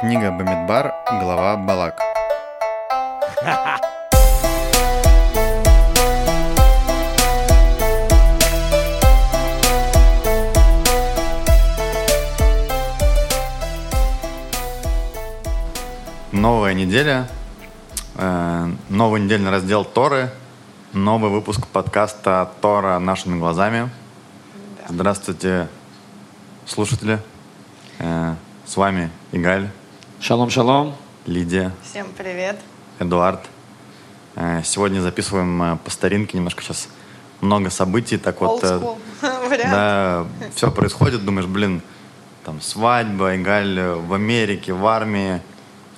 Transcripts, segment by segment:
Книга Бамидбар, глава Балак. Новая неделя, э, новый недельный раздел Торы, новый выпуск подкаста Тора нашими глазами. Здравствуйте, слушатели. Э, с вами Игаль, Шалом, шалом. Лидия, Всем привет. Эдуард. Э, Сегодня записываем э, по старинке, немножко сейчас много событий, так вот, э, Old school вариант. да, все происходит, думаешь, блин, там свадьба, Игаль в Америке, в армии.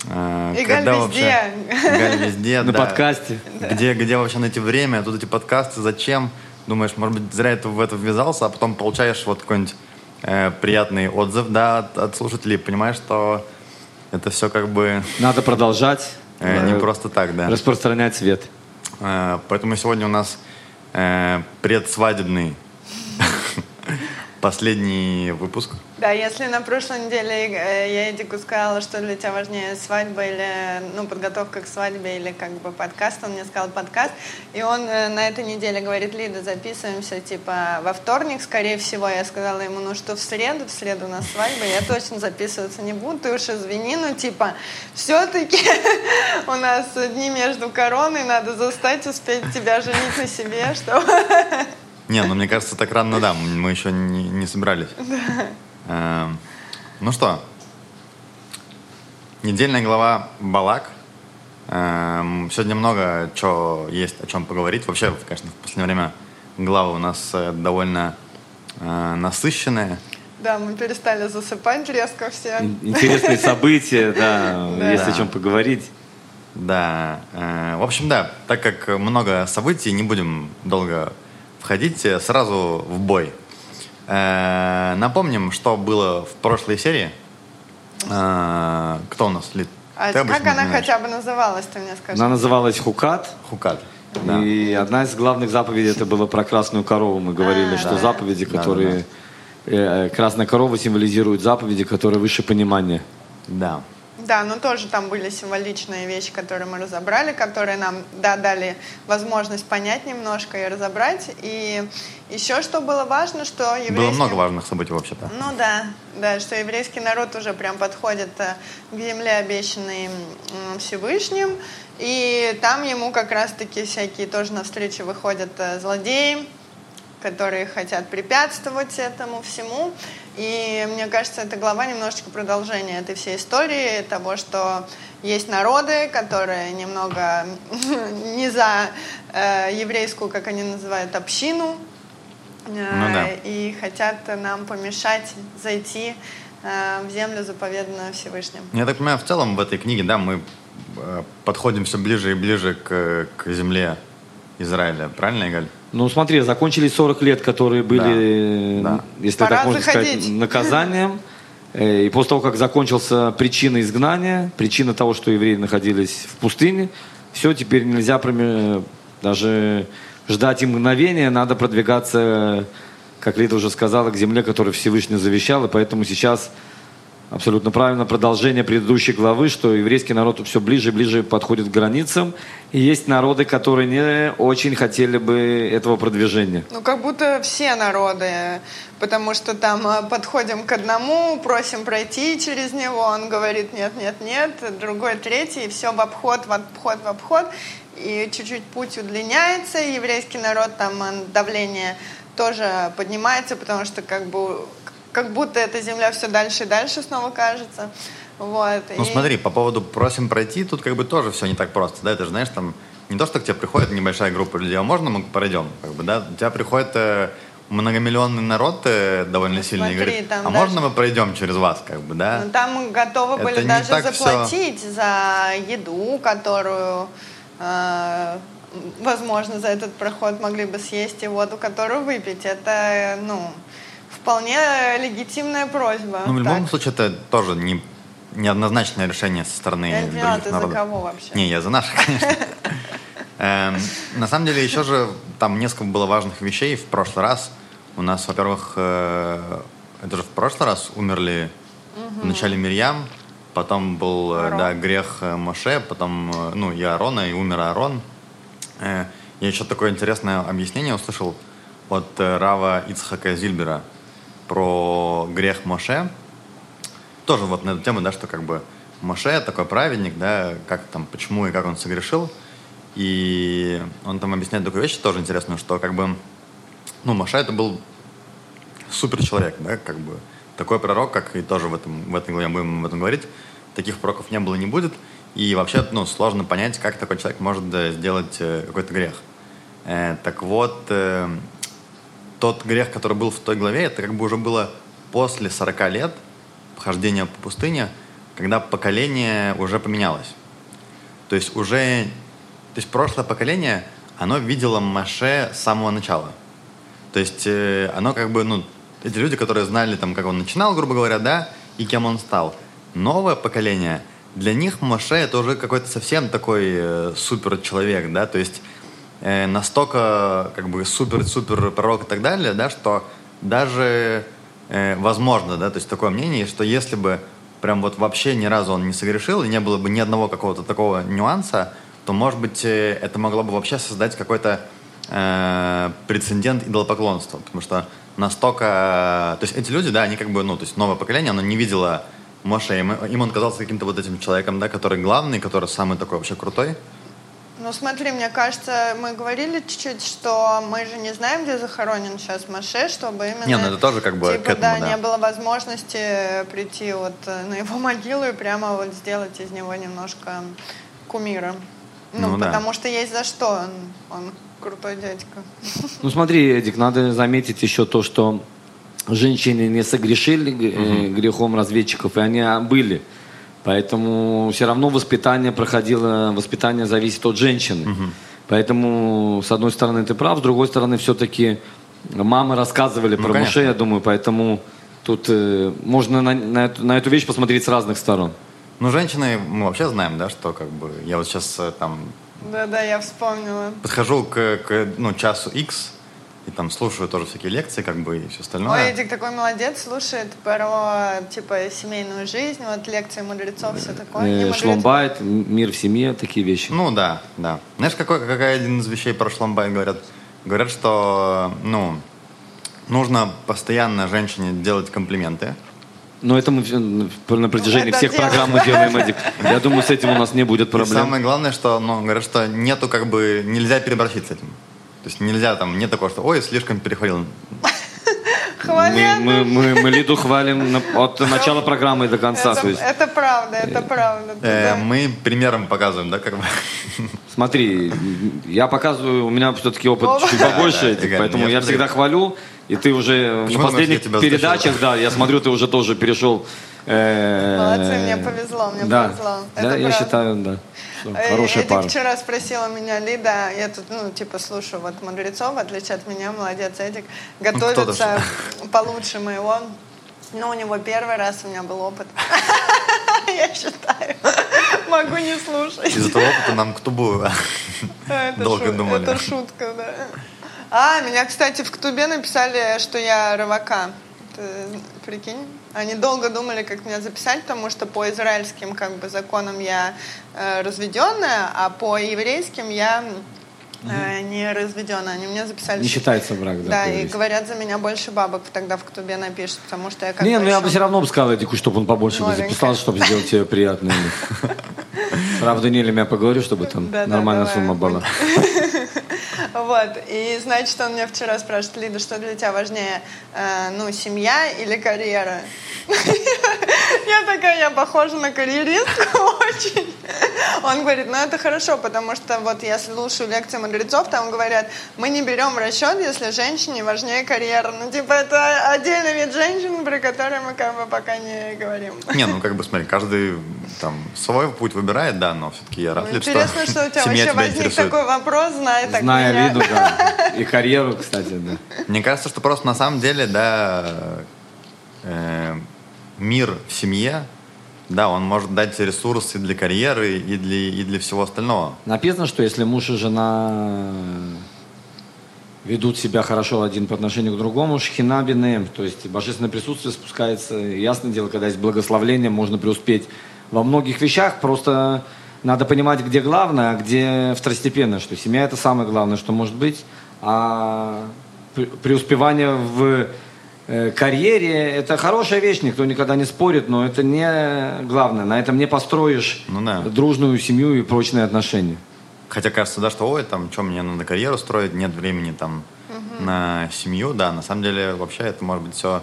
Игаль когда везде. вообще- Игаль везде, На да. подкасте. Где, где вообще найти время? Тут эти подкасты, зачем? Думаешь, может быть, зря это в это ввязался, а потом получаешь вот какой-нибудь э, приятный отзыв, да, от, от слушателей, понимаешь, что это все как бы Надо продолжать. э, не э, просто так, да. Распространять свет. Э, поэтому сегодня у нас предсвадебный последний выпуск. Да, если на прошлой неделе э, я Эдику сказала, что для тебя важнее свадьба или ну, подготовка к свадьбе или как бы подкаст, он мне сказал подкаст, и он э, на этой неделе говорит, Лида, записываемся типа во вторник, скорее всего, я сказала ему, ну что в среду, в среду у нас свадьба, я точно записываться не буду, ты уж извини, ну типа все-таки у нас дни между короной, надо застать, успеть тебя женить на себе, что Не, ну мне кажется, так рано, да, мы еще не, не собирались. Эм, ну что, недельная глава Балак. Эм, сегодня много чего есть, о чем поговорить. Вообще, конечно, в последнее время главы у нас э, довольно э, насыщенные. Да, мы перестали засыпать резко все. Ин- Интересные события, да, Да. есть о чем поговорить. Да, э, в общем, да, так как много событий, не будем долго входить, сразу в бой. Э, напомним, что было в прошлой серии. Э, кто у нас? Лид? А Ты обычно как она знаешь. хотя бы называлась, ты мне скажи? Она называлась Хукат. Хукат. Да. И одна из главных заповедей это было про красную корову. Мы говорили, А, что да. заповеди, Да, которые... э, Красная корова символизирует заповеди, которые выше понимания. Да. Да, но тоже там были символичные вещи, которые мы разобрали, которые нам да, дали возможность понять немножко и разобрать. И еще что было важно, что еврейский... Было много важных событий вообще-то. Ну да, да, что еврейский народ уже прям подходит э, к земле, обещанной Всевышним, и там ему как раз-таки всякие тоже навстречу выходят э, злодеи, которые хотят препятствовать этому всему. И мне кажется, эта глава немножечко продолжение этой всей истории, того, что есть народы, которые немного не за э, еврейскую, как они называют, общину, э, Ну да. и хотят нам помешать зайти э, в землю, заповеданную Всевышним. Я так понимаю, в целом в этой книге, да, мы э, подходим все ближе и ближе к, к земле Израиля. Правильно, Игаль? Ну, смотри, закончились 40 лет, которые были, Да, да. э, если Пора так можно заходить. сказать, наказанием. Э, И после того, как закончился причина изгнания, причина того, что евреи находились в пустыне, все, теперь нельзя даже ждать им мгновения, надо продвигаться, как Лида уже сказала, к земле, которую Всевышний завещал, и поэтому сейчас Абсолютно правильно. Продолжение предыдущей главы, что еврейский народ все ближе и ближе подходит к границам. И есть народы, которые не очень хотели бы этого продвижения. Ну, как будто все народы, потому что там э, подходим к одному, просим пройти через него, он говорит нет, нет, нет, другой, третий, и все в обход, в обход, в обход, и чуть-чуть путь удлиняется, и еврейский народ, там э, давление тоже поднимается, потому что как бы как будто эта земля все дальше и дальше снова кажется. Вот. Ну и- смотри, по поводу просим пройти, тут как бы тоже все не так просто, да, это же, знаешь, там не то, что к тебе приходит небольшая группа людей, а можно мы пройдем, как бы, да, у тебя приходит э, многомиллионный народ э, довольно Ну, сильный смотри, говорит, а даже- можно мы пройдем через вас, как бы, да? Ну, там готовы Это были даже заплатить за еду, которую, э, возможно, за этот проход могли бы съесть, и воду, которую выпить. Это, ну, вполне легитимная просьба. Ну, в любом Так. случае, это тоже не, неоднозначное решение со стороны Я поняла, других ты за народов. кого вообще? Не, я за наших, конечно. Эм, На самом деле, еще же там несколько было важных вещей в прошлый раз. У нас, во-первых, э, это же в прошлый раз умерли вначале Мирьям, потом был, э, да, грех э, Моше, потом, э, ну, и Аарона, и умер Аарон. Э, Я еще такое интересное объяснение услышал от э, Рава Ицхака Зильбера про грех Моше. Тоже вот на эту тему, да, что как бы Моше такой праведник, да, как там, почему и как он согрешил. И он там объясняет такую вещь тоже интересную, что как бы, ну, Моше это был супер человек, да, как бы такой пророк, как и тоже в этом в этой главе будем об этом говорить, таких пророков не было и не будет, и вообще, ну, сложно понять, как такой человек может сделать э, какой-то грех. Э, так вот, э, тот грех, который был в той главе, это как бы уже было после 40 лет хождения по пустыне, когда поколение уже поменялось. То есть уже, то есть прошлое поколение, оно видело Маше с самого начала. То есть э, оно как бы, ну, эти люди, которые знали, там, как он начинал, грубо говоря, да, и кем он стал. Новое поколение, для них Моше это уже какой-то совсем такой э, супер человек, да, то есть э, настолько как бы супер-супер пророк и так далее, да, что даже э, возможно, да, то есть такое мнение, что если бы прям вот вообще ни разу он не согрешил и не было бы ни одного какого-то такого нюанса, то, может быть, э, это могло бы вообще создать какой-то э, прецедент идолопоклонства, потому что настолько... То есть эти люди, да, они как бы, ну, то есть новое поколение, оно не видело Моше, им, им он казался каким-то вот этим человеком, да, который главный, который самый такой вообще крутой. Ну смотри, мне кажется, мы говорили чуть-чуть, что мы же не знаем, где захоронен сейчас Маше, чтобы именно... Не, ну это тоже как бы типа, к этому, да, да. не было возможности прийти вот э, на его могилу и прямо вот сделать из него немножко кумира. Ну, Ну да. потому что есть за что, он, он крутой дядька. Ну смотри, Эдик, надо заметить еще то, что женщины не согрешили э, грехом разведчиков, и они а, были. Поэтому все равно воспитание проходило, воспитание зависит от женщины. Поэтому, с одной стороны, ты прав, с другой стороны, все-таки мамы рассказывали Ну, про конечно. Я думаю, поэтому тут э, можно на, на эту, на эту вещь посмотреть с разных сторон. Ну, женщины, мы вообще знаем, да, что как бы... Я вот сейчас там Да-да, я вспомнила. подхожу к, к, ну, часу X и там слушаю тоже всякие лекции, как бы, и все остальное. Ой, Эдик такой молодец, слушает про, типа, семейную жизнь, вот лекции мудрецов, все такое. Э. Шломбайт, мир в семье, такие вещи. Ну да, да. Знаешь, какой, какая один из вещей про Шломбай говорят? Говорят, что, ну, нужно постоянно женщине делать комплименты. Но это мы на протяжении Это всех делаем. программ мы делаем, Эдик. Я думаю, с этим у нас не будет И проблем. самое главное, что, ну, говорят, что нету как бы, нельзя переборщить с этим. То есть нельзя там, нет такого, что, ой, слишком перехвалил. Мы, мы, мы, мы Лиду хвалим от начала программы до конца. Это, То есть, это правда, это правда. Э, да. мы примером показываем, да, как бы. смотри, я показываю, у меня все-таки опыт О. чуть побольше, Да, да, поэтому я я всегда хвалю, и ты уже Почему на думаешь, последних я тебя передачах, услышал? да, я смотрю, ты уже тоже перешел. э, Молодцы, мне повезло, мне да, повезло. Да, Это я правда. считаю, да. Э, Хорошая Эдик пара. вчера спросила меня, Лида, я тут, ну, типа, слушаю вот мудрецов, в отличие от меня, молодец, Эдик, готовится получше моего. Но у него первый раз у меня был опыт. Я считаю. Могу не слушать. Из этого опыта нам к тубу Это долго шу- думали. Это шутка, да. А, меня, кстати, в Ктубе написали, что я рывака. Ты прикинь? Они долго думали, как меня записать, потому что по израильским как бы законам я э, разведенная, а по еврейским я э, не разведенная. Они меня записали. Не считается брак, да. Да, и говорят, за меня больше бабок тогда в Ктубе напишут, потому что я как Не, ну я бы все равно бы сказал Эдику, чтобы он побольше бы записал, чтобы сделать тебе приятно. Правда, Нелем я поговорю, чтобы там Да-да, нормальная давай. сумма была. Вот, и значит, он меня вчера спрашивает, Лида, что для тебя важнее, э, ну, семья или карьера? Я такая, я похожа на карьеристку очень. Он говорит, ну это хорошо, потому что вот я слушаю лекции мудрецов, там говорят, мы не берем в расчет, если женщине важнее карьера. Ну, типа, это отдельный вид женщин, про который мы как бы пока не говорим. Не, ну как бы смотри, каждый там свой путь выбирает, да, но все-таки я рад, Ну, что Интересно, что у тебя семья вообще тебя возник интересует. такой вопрос, зная так Зная меня. Лиду, да. И карьеру, кстати, да. Мне кажется, что просто на самом деле, да, э, мир в семье, да, он может дать ресурсы для карьеры и для, и для всего остального. Написано, что если муж и жена ведут себя хорошо один по отношению к другому, шхина бинеем, то есть божественное присутствие спускается. Ясное дело, когда есть благословление, можно преуспеть во многих вещах просто надо понимать, где главное, а где второстепенное, что семья это самое главное, что может быть, а преуспевание в э, карьере это хорошая вещь, никто никогда не спорит, но это не главное. На этом не построишь ну, да. дружную семью и прочные отношения. Хотя кажется, да, что ой, там, что мне надо карьеру строить, нет времени там угу. на семью, да, на самом деле вообще это может быть все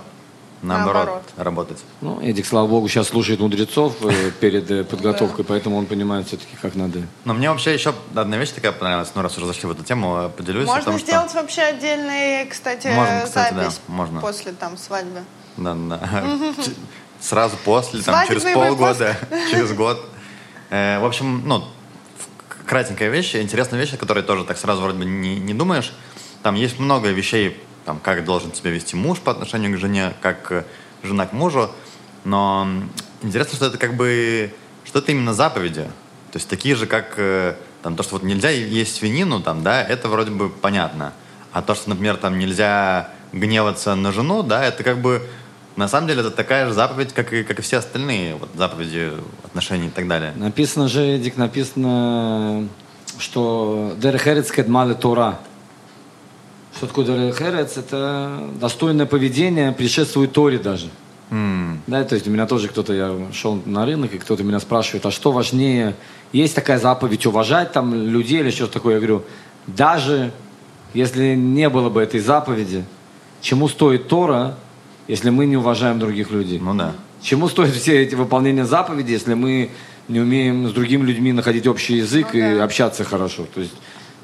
наоборот, наоборот. работать. Ну, Эдик, слава богу, сейчас слушает мудрецов э, перед э, подготовкой, поэтому он понимает все-таки, как надо. Но мне вообще еще одна вещь такая понравилась, ну, раз уже зашли в эту тему, э, поделюсь. Можно сделать вообще отдельный, кстати, запись после там свадьбы. Да, да. Сразу после, там, через полгода, через год. В общем, ну, кратенькая вещь, интересная вещь, о которой тоже так сразу вроде бы не, не думаешь. Там есть много вещей там, как должен себя вести муж по отношению к жене, как э, жена к мужу. Но интересно, что это как бы, что это именно заповеди. То есть такие же, как э, там, то, что вот нельзя есть свинину, там, да, это вроде бы понятно. А то, что, например, там нельзя гневаться на жену, да, это как бы на самом деле это такая же заповедь, как и, как и все остальные вот, заповеди отношений и так далее. Написано же, Эдик, написано, что «Дерехерецкет малы Тора». Что такое Дарехерец? Это достойное поведение предшествует Торе даже. Mm. Да, то есть у меня тоже кто-то, я шел на рынок, и кто-то меня спрашивает, а что важнее? Есть такая заповедь уважать там людей или что-то такое? Я говорю, даже если не было бы этой заповеди, чему стоит Тора, если мы не уважаем других людей? Ну да. Чему стоят все эти выполнения заповедей, если мы не умеем с другими людьми находить общий язык ну, и да. общаться хорошо? То есть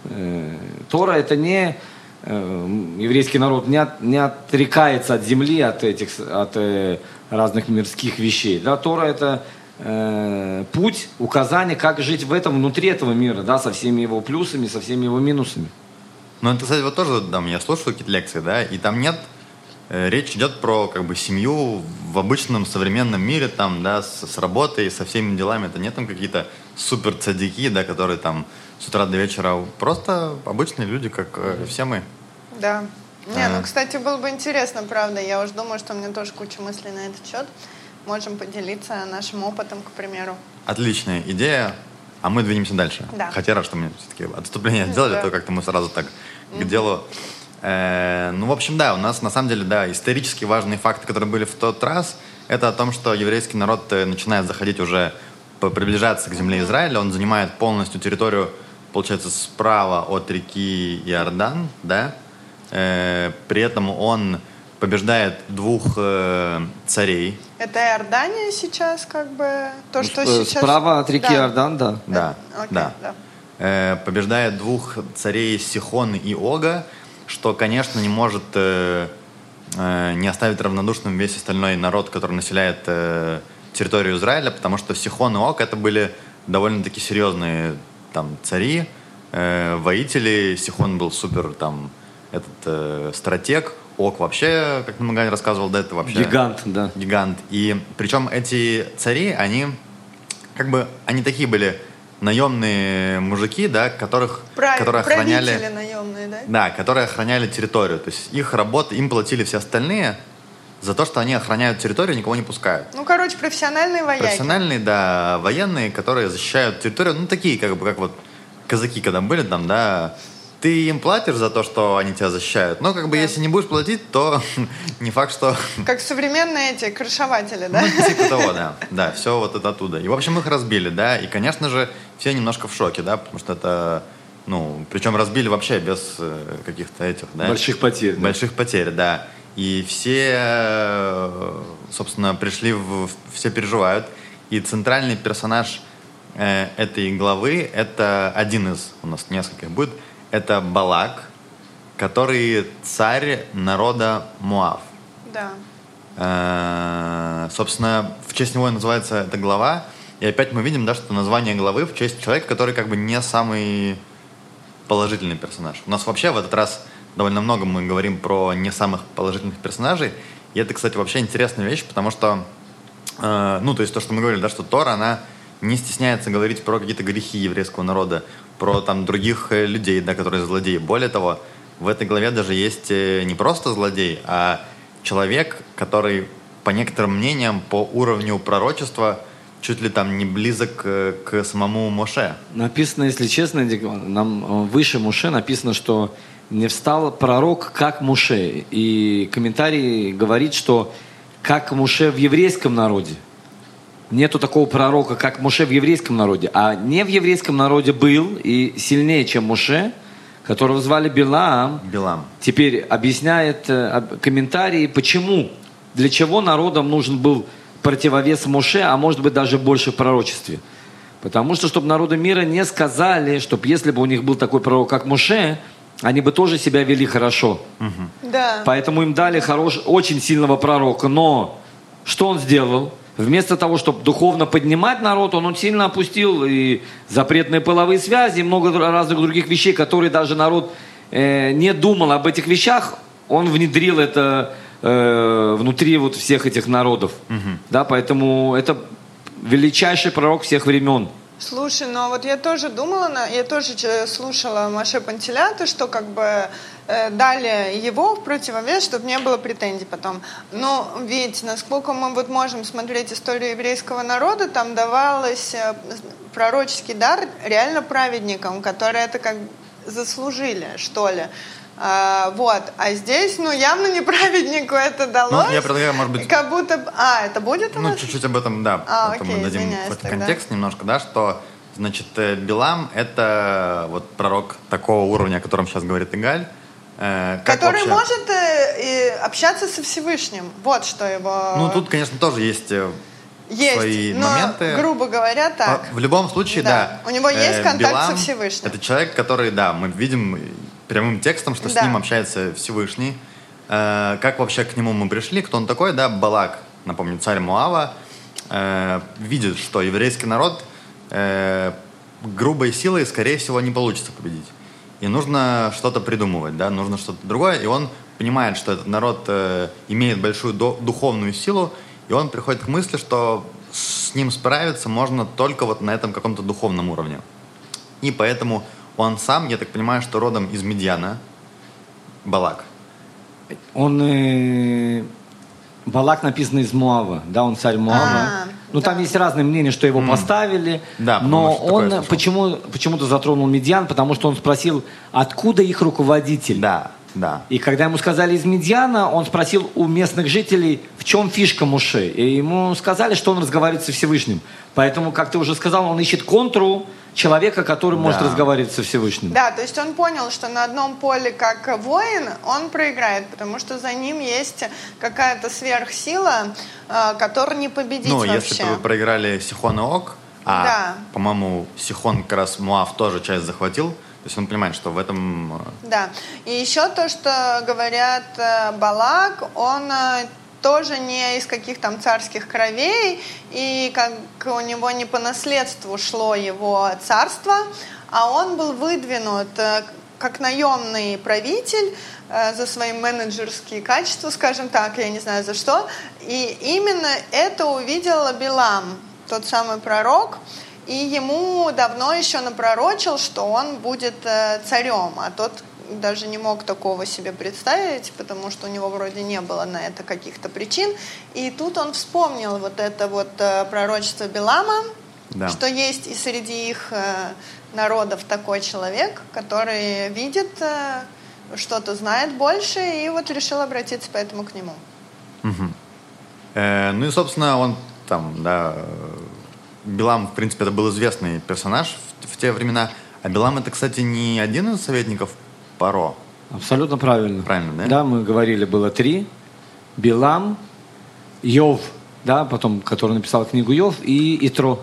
э, Тора это не еврейский народ не, от, не отрекается от земли, от этих, от э, разных мирских вещей. Да, Тора это э, путь, указание, как жить в этом, внутри этого мира, да, со всеми его плюсами, со всеми его минусами. Ну, это, кстати, вот тоже, да, я слушаю какие-то лекции, да, и там нет, речь идет про, как бы, семью в обычном современном мире, там, да, с, с работой, со всеми делами, это нет там какие-то супер цадики, да, которые там с утра до вечера. Просто обычные люди, как э, все мы. Да. Не, ну, кстати, было бы интересно, правда. Я уже думаю, что у меня тоже куча мыслей на этот счет. Можем поделиться нашим опытом, к примеру. Отличная идея. А мы двинемся дальше. Да. Хотя раз, что мы все-таки отступление сделали, да. то как-то мы сразу так к делу. Э, ну, в общем, да, у нас на самом деле, да, исторически важные факты, которые были в тот раз, это о том, что еврейский народ э, начинает заходить уже, приближаться к земле Израиля, он занимает полностью территорию получается, справа от реки Иордан, да, э, при этом он побеждает двух э, царей. Это Иордания сейчас, как бы, то, что э, сейчас... Справа от реки да. Иордан, да. Да, да. да. да. Э, побеждает двух царей Сихон и Ога, что, конечно, не может э, э, не оставить равнодушным весь остальной народ, который населяет э, территорию Израиля, потому что Сихон и Ог это были довольно-таки серьезные там цари, э, воители. Сихон был супер там этот э, стратег. Ок вообще, как Магань рассказывал, да, это вообще... Гигант, да. Гигант. И причем эти цари, они как бы, они такие были наемные мужики, да, которых, Прав... которые охраняли... наемные, да? Да, которые охраняли территорию. То есть их работа, им платили все остальные, за то, что они охраняют территорию, никого не пускают. Ну, короче, профессиональные вояки. Профессиональные, да, военные, которые защищают территорию, ну, такие, как бы, как вот казаки, когда были там, да, ты им платишь за то, что они тебя защищают, но как бы да. если не будешь платить, то не факт, что... Как современные эти крышеватели, да? Ну, типа того, да. Да, все вот это оттуда. И, в общем, их разбили, да, и, конечно же, все немножко в шоке, да, потому что это ну, причем разбили вообще без э, каких-то этих, да? Больших потерь. Больших да. потерь, да. И все, э, собственно, пришли, в, все переживают. И центральный персонаж э, этой главы, это один из, у нас несколько будет, это Балак, который царь народа Муав. Да. Э, собственно, в честь него и называется эта глава. И опять мы видим, да, что название главы в честь человека, который как бы не самый положительный персонаж. У нас вообще в этот раз довольно много мы говорим про не самых положительных персонажей. И это, кстати, вообще интересная вещь, потому что, э, ну, то есть то, что мы говорили, да, что Тора, она не стесняется говорить про какие-то грехи еврейского народа, про там других э, людей, да, которые злодеи. Более того, в этой главе даже есть э, не просто злодей, а человек, который, по некоторым мнениям, по уровню пророчества чуть ли там не близок к, к самому Моше. Написано, если честно, нам э, выше Муше написано, что не встал пророк как Муше. И комментарий говорит, что как Муше в еврейском народе. Нету такого пророка, как Муше в еврейском народе. А не в еврейском народе был и сильнее, чем Муше, которого звали Билам. Билам. Теперь объясняет э, комментарии, почему, для чего народам нужен был противовес Муше, а может быть даже больше в пророчестве. Потому что, чтобы народы мира не сказали, чтобы если бы у них был такой пророк, как Муше, они бы тоже себя вели хорошо. Угу. Да. Поэтому им дали хорош, очень сильного пророка. Но что он сделал? Вместо того, чтобы духовно поднимать народ, он, он сильно опустил и запретные половые связи, и много разных других вещей, которые даже народ э, не думал об этих вещах, он внедрил это э, внутри вот всех этих народов. Угу. Да, поэтому это величайший пророк всех времен. Слушай, ну а вот я тоже думала, я тоже слушала Маше Пантелята, что как бы дали его в противовес, чтобы не было претензий потом. Но ведь, насколько мы вот можем смотреть историю еврейского народа, там давалось э, пророческий дар реально праведникам, которые это как заслужили, что ли. А, вот, а здесь, ну, явно неправеднику это далось. Ну, я предлагаю, может быть... Как будто... А, это будет Ну, чуть-чуть об этом, да. А, это окей, мы дадим тогда. контекст немножко, да, что, значит, э, Билам — это вот пророк такого уровня, о котором сейчас говорит Игаль. Э, Который вообще... может э, общаться со Всевышним. Вот что его... Ну, тут, конечно, тоже есть... Э, есть, свои но, моменты. грубо говоря, так. В любом случае, да. да. У него есть контакт Билам со Всевышним. Это человек, который, да, мы видим прямым текстом, что Да. с ним общается Всевышний. Э, как вообще к нему мы пришли? Кто он такой? Да, Балак, напомню, царь Муава, э, видит, что еврейский народ э, грубой силой, скорее всего, не получится победить. И нужно что-то придумывать, да, нужно что-то другое. И он понимает, что этот народ э, имеет большую до- духовную силу, и он приходит к мысли, что с ним справиться можно только вот на этом каком-то духовном уровне. И поэтому он сам, я так понимаю, что родом из Медьяна, Балак. Он... Э, Балак написано из Муава, да, он царь Муава. А, ну, там да. есть разные мнения, что его М. поставили. Да, но он почему, почему-то затронул Медьян, потому что он спросил, откуда их руководитель. Да, да. И когда ему сказали из Медьяна, он спросил у местных жителей, в чем фишка Муше. И ему сказали, что он разговаривает со Всевышним. Поэтому, как ты уже сказал, он ищет контру человека, который может Да. разговаривать со Всевышним. Да, то есть он понял, что на одном поле как воин он проиграет, потому что за ним есть какая-то сверхсила, э, которую не победить Ну, вообще. если бы вы проиграли Сихон и Ок, а, Да. по-моему, Сихон как раз Муав тоже часть захватил, то есть он понимает, что в этом... э, Да. И еще то, что говорят э, Балак, он тоже не из каких там царских кровей, и как у него не по наследству шло его царство, а он был выдвинут э, как наемный правитель э, за свои менеджерские качества, скажем так, я не знаю за что. И именно это увидел Билам, тот самый пророк, и ему давно еще напророчил, что он будет э, царем, а тот даже не мог такого себе представить, потому что у него вроде не было на это каких-то причин. И тут он вспомнил вот это вот э, пророчество Билама, Да. что есть и среди их э, народов такой человек, который видит, э, что-то знает больше, и вот решил обратиться поэтому к нему. мгм. Э, ну и, собственно, он там, да, Билам, в принципе, это был известный персонаж в, в те времена. А Билам это, кстати, не один из советников Паро. Абсолютно правильно. Правильно, да? Да, мы говорили, было три. Билам, Йов, да, потом, который написал книгу Йов, и Итро,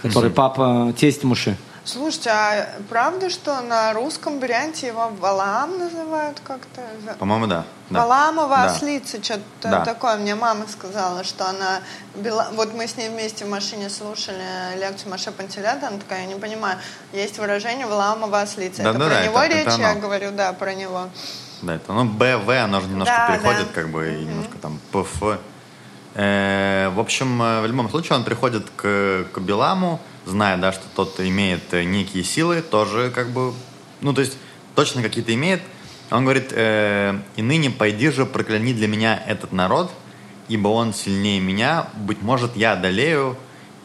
который папа, тесть Муши. Слушайте, а правда, что на русском варианте его Валаам называют как-то? По-моему, да. да. Валаамова Да. ослица, что-то Да. такое. Мне мама сказала, что она... бела- Вот мы с ней вместе в машине слушали лекцию Маше Пантелята, она такая, я не понимаю, есть выражение Валаамова ослица. Да, это да, про да, него это- речь? это я говорю, да, про него. Да, это, ну, БВ, оно же немножко Да, переходит, да. как бы, и немножко там ПФ. Э, в общем, э, в любом случае, он приходит к, к Биламу, зная, да, что тот имеет э, некие силы, тоже, как бы, ну, то есть, точно какие-то имеет. Он говорит, э, «И ныне пойди же, прокляни для меня этот народ, ибо он сильнее меня, быть может, я одолею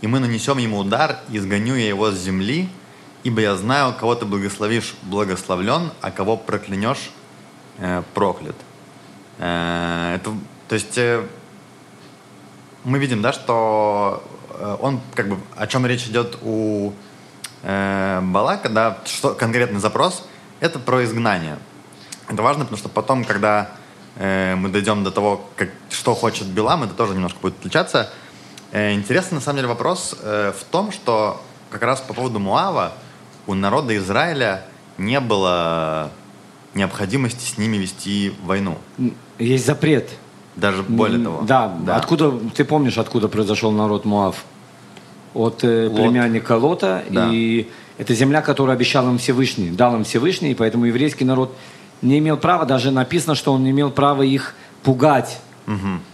и мы нанесем ему удар, и изгоню я его с земли, ибо я знаю, кого ты благословишь, благословлен, а кого проклянешь, э, проклят. Э, это, то есть э, мы видим, да, что он как бы о чем речь идет у э, Балака, да, что конкретный запрос, это про изгнание. Это важно, потому что потом, когда э, мы дойдем до того, как, что хочет Билам, это тоже немножко будет отличаться. Э, интересный, на самом деле, вопрос э, в том, что как раз по поводу Муава у народа Израиля не было необходимости с ними вести войну. Есть запрет. Даже более того. Да, да. Откуда, ты помнишь, откуда произошел народ Муав? От э, Лот. племянника Лота. Да. И это земля, которую обещал им Всевышний, дал им Всевышний, и поэтому еврейский народ не имел права, даже написано, что он не имел права их пугать.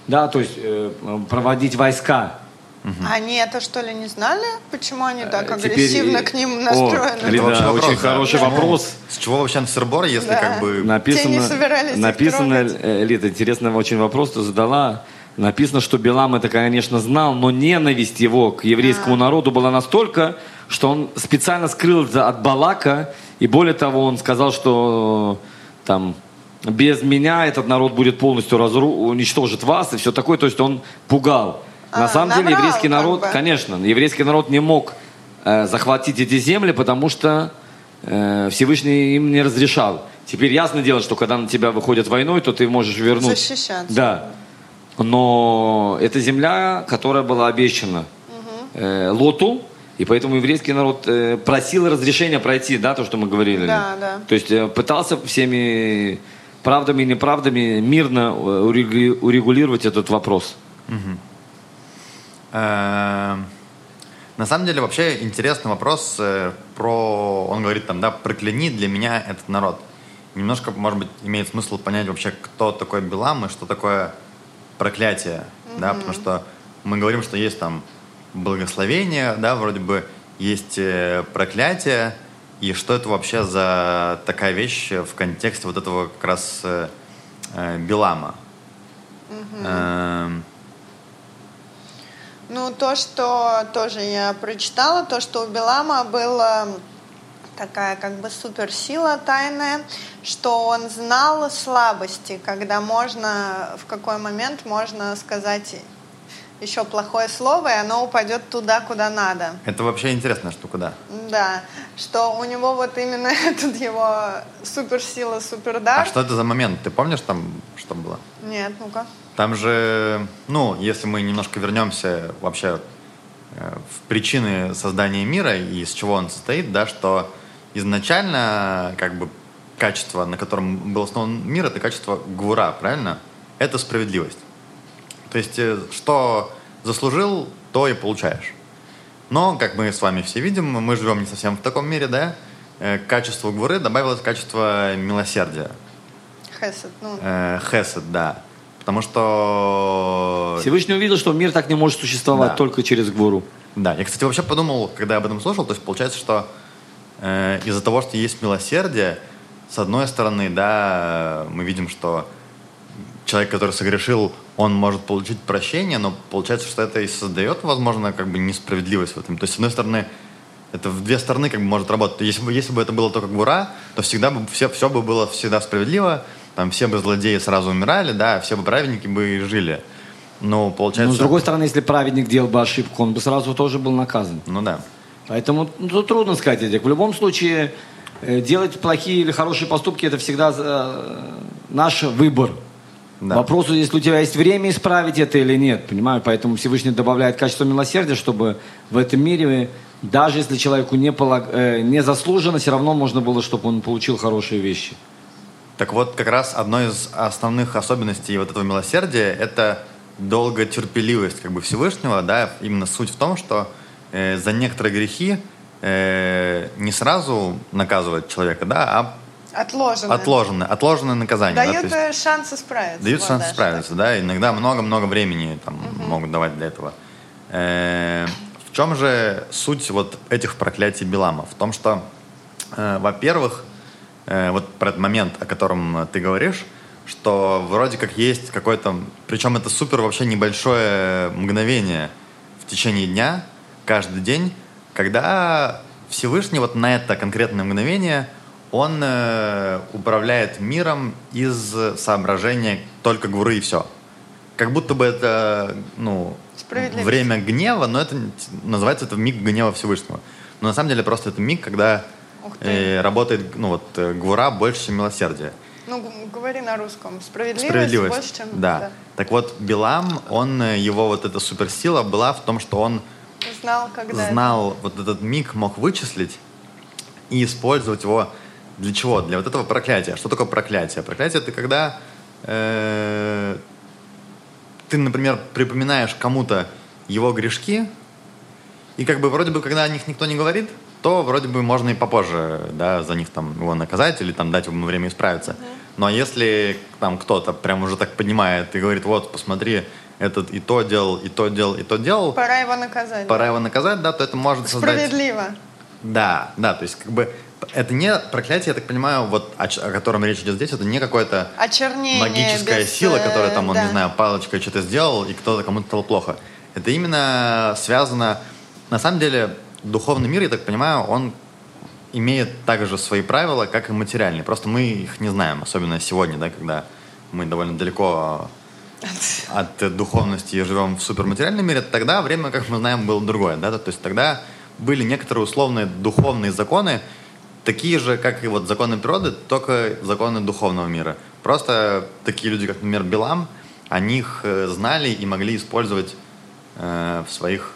Да, то есть э, проводить войска. Они это что ли не знали? Почему они так Э, теперь агрессивно к ним О, настроены? Это Лида, вообще вопрос, очень да. хороший Почему- вопрос. С чего вообще сырбор, если Да. как бы... Написано, Те не собирались написано, э, Лида, интересный очень вопрос ты задала. Написано, что Билам это, конечно, знал, но ненависть его к еврейскому А. народу была настолько, что он специально скрыл это от Балака, и более того, он сказал, что там без меня этот народ будет полностью разру... уничтожит вас и все такое. То есть он пугал. На А, самом деле еврейский как народ, бы. конечно, еврейский народ не мог э, захватить эти земли, потому что э, Всевышний им не разрешал. Теперь ясно дело, что когда на тебя выходят войной, то ты можешь вернуть. Защищаться. Да. Но это земля, которая была обещана э, Лоту, и поэтому еврейский народ э, просил разрешения пройти, да, то, что мы говорили. Да, да. То есть э, пытался всеми правдами и неправдами мирно э, урегу- урегулировать этот вопрос. Э, На самом деле, вообще интересный вопрос э, про... Он говорит там, да, прокляни для меня этот народ. Немножко, может быть, имеет смысл понять вообще, кто такой Билам и что такое проклятие, да, потому что мы говорим, что есть там благословение, да, вроде бы есть э, проклятие, и что это вообще за такая вещь в контексте вот этого как раз э, э, Билама. Эм, Ну, то, что тоже я прочитала, то, что у Белама была такая как бы суперсила тайная, что он знал слабости, когда можно, в какой момент можно сказать еще плохое слово, и оно упадет туда, куда надо. Это вообще интересная штука, да. Да, что у него вот именно этот его суперсила, супердар. А что это за момент? Ты помнишь там, что было? Нет, ну-ка. Там же, ну, если мы немножко вернемся вообще э, в причины создания мира и из чего он состоит, да, что изначально как бы качество, на котором был основан мир, это качество гвура, правильно? Это справедливость. То есть, э, что заслужил, то и получаешь. Но, как мы с вами все видим, мы живем не совсем в таком мире, да? Э, К качеству гвуры добавилось качество милосердия. Хесед, ну, Э, Хесед, да. Потому что... Всевышний увидел, что мир так не может существовать Да. только через Гвору. Да, я, кстати, вообще подумал, когда я об этом слушал, то есть получается, что э, из-за того, что есть милосердие, с одной стороны, да, мы видим, что человек, который согрешил, он может получить прощение, но получается, что это и создает, возможно, как бы несправедливость в этом. То есть, с одной стороны, это в две стороны как бы может работать. Если бы, если бы это было только гура, то всегда бы все, все бы было всегда справедливо, там все бы злодеи сразу умирали, да, все бы праведники бы и жили. Но получается... Но с другой стороны, если праведник делал бы ошибку, он бы сразу тоже был наказан. Ну да. Поэтому ну, тут трудно сказать, Эдик. В любом случае, э, делать плохие или хорошие поступки это всегда э, наш выбор. Да. Вопрос, если у тебя есть время исправить это или нет, понимаю, поэтому Всевышний добавляет качество милосердия, чтобы в этом мире, даже если человеку не, полаг... э, не заслуженно, все равно можно было, чтобы он получил хорошие вещи. Так вот, как раз одной из основных особенностей вот этого милосердия – это долготерпеливость как бы Всевышнего, да, именно суть в том, что э, за некоторые грехи э, не сразу наказывает человека, да, а отложено. отложенное, отложенное наказание. да, Дают есть э, шанс исправиться. дают вот шанс даже справиться, да, иногда много-много времени там могут давать для этого. Э, в чем же суть вот этих проклятий Билама? В том, что, э, во-первых, э, вот про этот момент, о котором э, ты говоришь, что вроде как есть какой-то, причем это супер вообще небольшое мгновение в течение дня, каждый день, когда Всевышний вот на это конкретное мгновение он э, управляет миром из соображения только гуры и все. Как будто бы это, ну, время гнева, но это называется это миг гнева Всевышнего. Но на самом деле просто это миг, когда э, работает, ну вот, э, гвура больше, чем милосердие. Ну, говори на русском. Справедливость, Справедливость. больше, чем... да. Так вот, Билам, он, э, его вот эта суперсила была в том, что он Знал, когда... это. знал вот этот миг, мог вычислить и использовать его для чего? Для вот этого проклятия. Что такое проклятие? Проклятие это когда э, ты, например, припоминаешь кому-то его грешки, и как бы вроде бы, когда о них никто не говорит, то вроде бы можно и попозже, да, за них там его наказать или там дать ему время исправиться. Но если там кто-то прям уже так поднимает и говорит, вот, посмотри, этот и то делал, и то делал, и то делал, Пора его наказать. пора его наказать, да, то это может создать... Справедливо. Да, да, то есть как бы это не проклятие, я так понимаю, вот о, о котором речь идет здесь, это не какое-то магическая без, сила, которая э, там, он, да. не знаю, палочкой что-то сделал, и кто-то кому-то стало плохо. Это именно связано... На самом деле, духовный мир, я так понимаю, он имеет также свои правила, как и материальный. Просто мы их не знаем, особенно сегодня, да, когда мы довольно далеко от духовности и живем в суперматериальном мире, тогда время, как мы знаем, было другое. Да? То есть тогда были некоторые условные духовные законы, такие же, как и вот законы природы, только законы духовного мира. Просто такие люди, как, например, Билам, они их э, знали и могли использовать э, в своих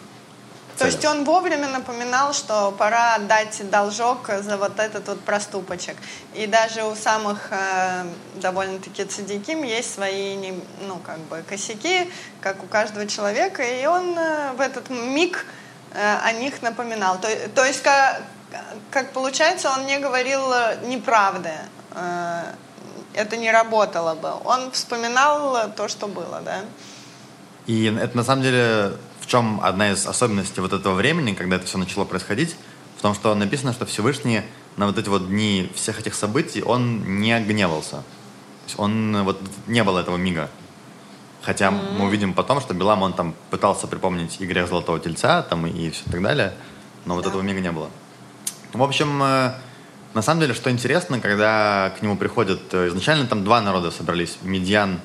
То есть он вовремя напоминал, что пора отдать должок за вот этот вот проступочек. И даже у самых э, довольно-таки цадиким есть свои, ну, как бы, косяки, как у каждого человека, и он э, в этот миг э, о них напоминал. То, то есть, как, получается, он не говорил э, неправды. Э, это не работало бы. Он вспоминал э, то, что было, да. И это на самом деле в чем одна из особенностей вот этого времени, когда это все начало происходить, в том, что написано, что Всевышний на вот эти вот дни всех этих событий, он не гневался. Он вот не было этого мига. Хотя мы увидим потом, что Билам, он там пытался припомнить и грех Золотого Тельца, там, и все так далее, но вот Да. этого мига не было. В общем, э, на самом деле, что интересно, когда к нему приходят, э, изначально там два народа собрались, Медьян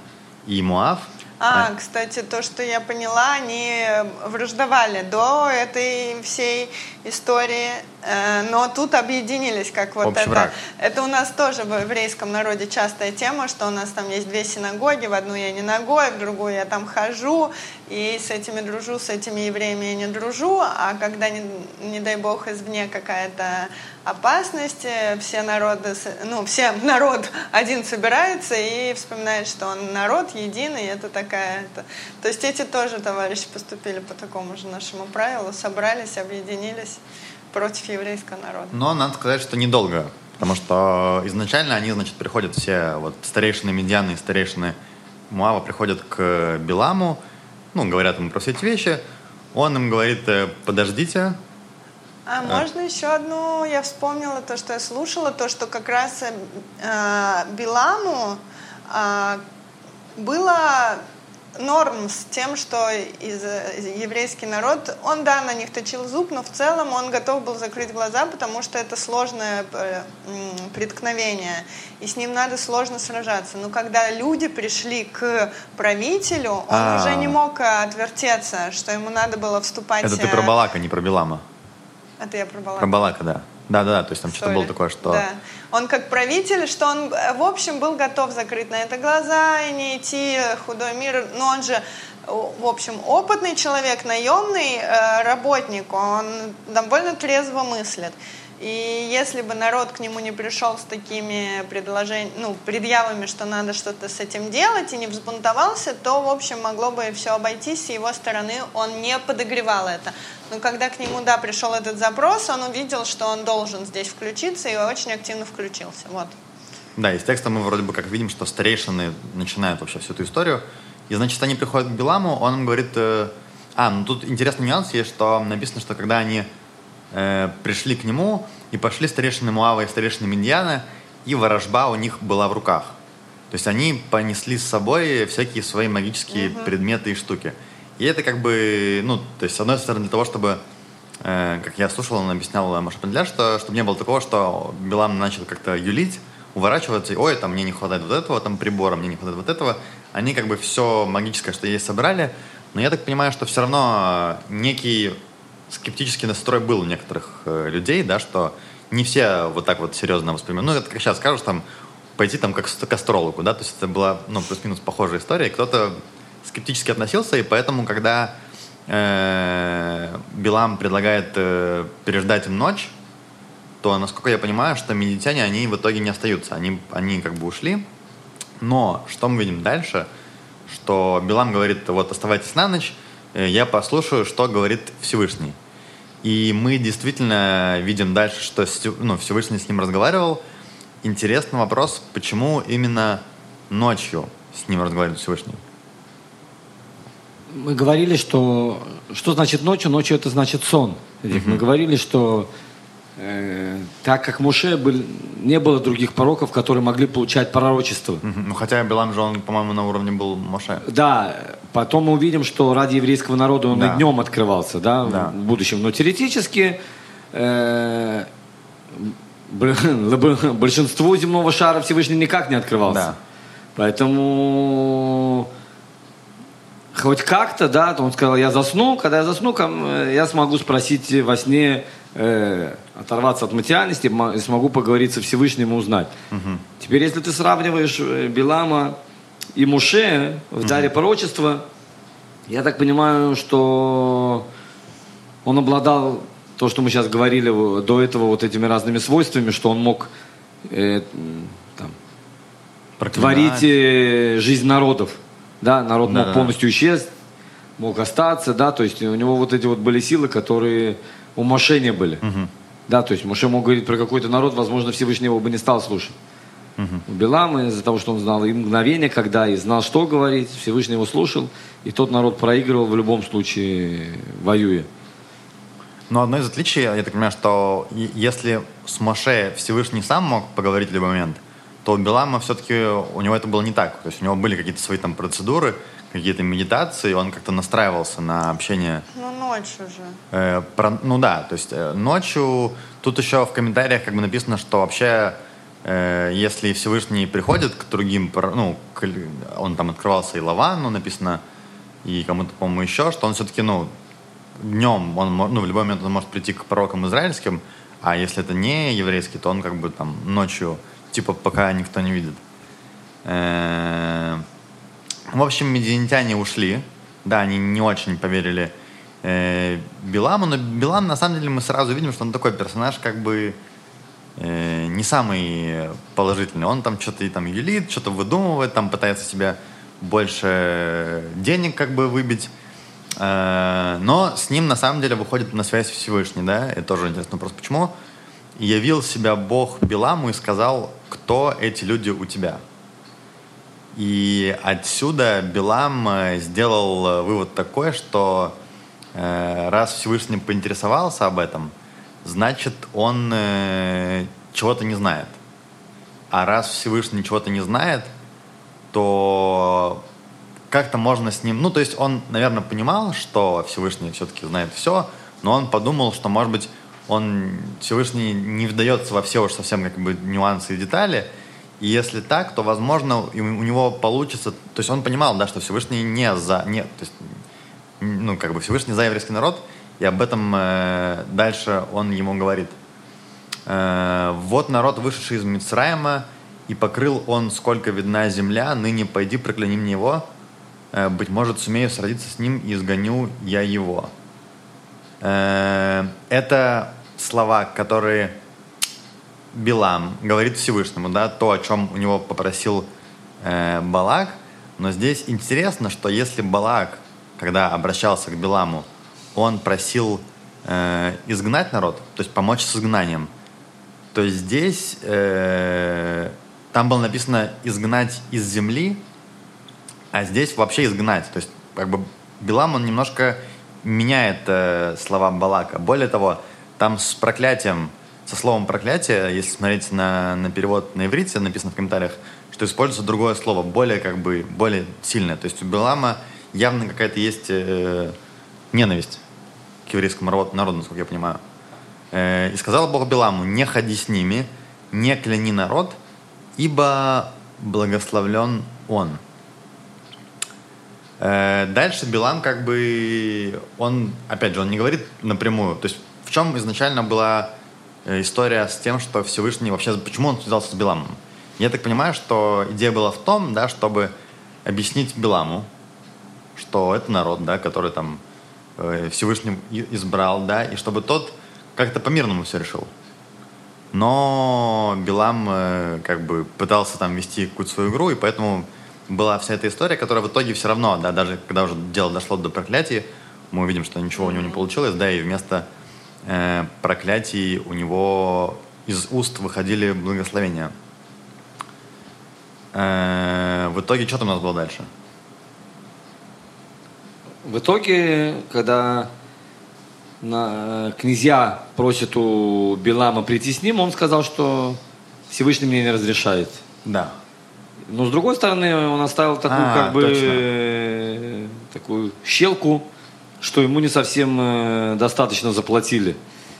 и Муав. А, кстати, то, что я поняла, они враждовали до этой всей истории, э, но тут объединились, как вот Общий это. враг. Это у нас тоже в еврейском народе частая тема, что у нас там есть две синагоги, в одну я не ногой, в другую я там хожу, и с этими дружу, с этими евреями я не дружу, а когда, не, не дай бог, извне какая-то опасность, э, все народы, ну, все народ один собирается и вспоминает, что он народ единый, и это такая... это- То есть эти тоже товарищи поступили по такому же нашему правилу, собрались, объединились против еврейского народа. Но надо сказать, что недолго. Потому что изначально они, значит, приходят все, вот старейшины Медианы и старейшины Муава приходят к Биламу, ну, говорят ему про все эти вещи. Он им говорит, э, подождите, А можно еще одну, я вспомнила то, что я слушала, то, что как раз э, э, Биламу э, было норм с тем, что из, из- еврейский народ, он, да, на них точил зуб, но в целом он готов был закрыть глаза, потому что это сложное э, преткновение, и с ним надо сложно сражаться. Но когда люди пришли к правителю, он А. уже не мог э, отвертеться, что ему надо было вступать... это ты э, про Балака, не про Билама. Это я про Балака. Про Балака, да. Да-да-да, то есть там что-то было такое, что... Да. Он как правитель, что он, э, в общем, был готов закрыть на это глаза и не идти в худой мир. Но он же, э, в общем, опытный человек, наемный э, работник, он довольно трезво мыслит. И если бы народ к нему не пришел с такими предложениями, ну, предъявами, что надо что-то с этим делать, и не взбунтовался, то, в общем, могло бы все обойтись, с его стороны он не подогревал это. Но когда к нему, да, пришел этот запрос, он увидел, что он должен здесь включиться, и очень активно включился. Вот. Да, из текста мы вроде бы как видим, что старейшины начинают вообще всю эту историю. И, значит, они приходят к Биламу, он им говорит... э, А, ну тут интересный нюанс есть, что написано, что когда они э, пришли к нему, и пошли старейшины Муава и старейшины Миньяна, и ворожба у них была в руках. То есть они понесли с собой всякие свои магические предметы и штуки. И это как бы, ну, то есть, с одной стороны, для того, чтобы э, как я слушал, он объяснял Маша Пендля, что чтобы не было такого, что Билам начал как-то юлить, уворачиваться, и, ой, там мне не хватает вот этого там прибора, мне не хватает вот этого. Они как бы все магическое, что есть, собрали. Но я так понимаю, что все равно некий скептический настрой был у некоторых э, людей, да, что не все вот так вот серьезно воспринимают. Ну, это как сейчас скажешь, там, пойти там как к астрологу, да, то есть это была, ну, плюс-минус похожая история. Кто-то скептически относился, и поэтому, когда э, Билам предлагает э, переждать им ночь, то, насколько я понимаю, что медитяне, они в итоге не остаются. Они, они как бы ушли. Но что мы видим дальше? Что Билам говорит, вот оставайтесь на ночь, я послушаю, что говорит Всевышний. И мы действительно видим дальше, что ну, Всевышний с ним разговаривал. Интересный вопрос, почему именно ночью с ним разговаривает Всевышний? Мы говорили, что что значит ночью? Ночью это значит сон. Mm-hmm. Мы говорили, что э, так как Муше был, не было других пророков, которые могли получать пророчество. Ну хотя Билам же он, по-моему, на уровне был Моше. Да, потом мы увидим, что ради еврейского народа он да. и днем открывался, да, да, в будущем. Но теоретически э, большинству земного шара Всевышний никак не открывался. Да. Поэтому хоть как-то, да, он сказал, я засну, когда я засну, э, я смогу спросить во сне, э, оторваться от материальности, и смогу поговорить со Всевышним и узнать. Угу. Теперь, если ты сравниваешь э, Билама и Муше в даре угу. пророчества, я так понимаю, что он обладал то, что мы сейчас говорили до этого, вот этими разными свойствами, что он мог э, там, творить э, жизнь народов да, народ да, мог да. полностью исчезнуть, мог остаться, да, то есть у него вот эти вот были силы, которые у Моше не были. Угу. Да, то есть Моше мог говорить про какой-то народ, возможно, Всевышний его бы не стал слушать. Угу. У Белама из-за того, что он знал и мгновение, когда, и знал, что говорить, Всевышний его слушал, и тот народ проигрывал в любом случае, воюя. Но одно из отличий, я так понимаю, что если с Моше Всевышний сам мог поговорить в любой момент, то у Белама все-таки у него это было не так. То есть у него были какие-то свои там процедуры, какие-то медитации, он как-то настраивался на общение. Ну, ночью же. Э, про, ну да, то есть э, ночью, тут еще в комментариях как бы написано, что вообще, э, если Всевышний приходит к другим, ну, к, он там открывался и Лавану, написано, и кому-то, по-моему, еще, что он все-таки, ну, днем, он, ну, в любой момент он может прийти к пророкам израильским, а если это не еврейский, то он как бы там ночью типа пока никто не видит. Э, в общем, медианитяне ушли. Да, они не очень поверили э, Биламу, но Билам, на самом деле, мы сразу видим, что он такой персонаж, как бы э, не самый положительный. Он там что-то там юлит, что-то выдумывает, там пытается себя больше денег как бы выбить. Но с ним на самом деле выходит на связь Всевышний, да, это тоже интересно вопрос, почему явил себя Бог Биламу и сказал, кто эти люди у тебя. И отсюда Билам э, сделал э, вывод такой, что э, раз Всевышний поинтересовался об этом, значит, он э, чего-то не знает. А раз Всевышний чего-то не знает, то как-то можно с ним... Ну, то есть он, наверное, понимал, что Всевышний все-таки знает все, но он подумал, что, может быть, он Всевышний не вдается во все уж совсем как бы нюансы и детали. И если так, то, возможно, у него получится... То есть он понимал, да, что Всевышний не за... Нет, то есть, ну, как бы Всевышний за еврейский народ, и об этом э, дальше он ему говорит. Э, «Вот народ, вышедший из Мицраима, и покрыл он, сколько видна земля, ныне пойди, прокляни мне его, э, быть может, сумею сразиться с ним, и изгоню я его». Э, это слова, которые Билам говорит Всевышнему, да, то, о чем у него попросил э, Балак. Но здесь интересно, что если Балак, когда обращался к Биламу, он просил э, изгнать народ, то есть помочь с изгнанием, то здесь э, там было написано изгнать из земли, а здесь вообще изгнать. То есть как бы Билам, он немножко меняет э, слова Балака. Более того, там с проклятием, со словом проклятие, если смотреть на, на перевод на иврите, написано в комментариях, что используется другое слово, более как бы, более сильное. То есть у Белама явно какая-то есть э, ненависть. к еврейскому народу, насколько я понимаю. Э, и сказал Бог Биламу, не ходи с ними, не кляни народ, ибо благословлен он. Э, дальше Билам как бы, он, опять же, он не говорит напрямую. То есть в чем изначально была история с тем, что Всевышний вообще, почему он связался с Биламом? Я так понимаю, что идея была в том, да, чтобы объяснить Биламу, что это народ, да, который там э, Всевышний избрал, да, и чтобы тот как-то по-мирному все решил. Но Билам э, как бы пытался там вести какую-то свою игру, и поэтому была вся эта история, которая в итоге все равно, да, даже когда уже дело дошло до проклятия, мы увидим, что ничего у него не получилось, да, и вместо э, проклятий у него из уст выходили благословения. Э, в итоге что там у нас было дальше? В итоге, когда на, э, князья просят у Билама прийти с ним, он сказал, что Всевышний мне не разрешает. Да. Но с другой стороны, он оставил такую А, как бы точно. такую щелку, что ему не совсем э, достаточно заплатили.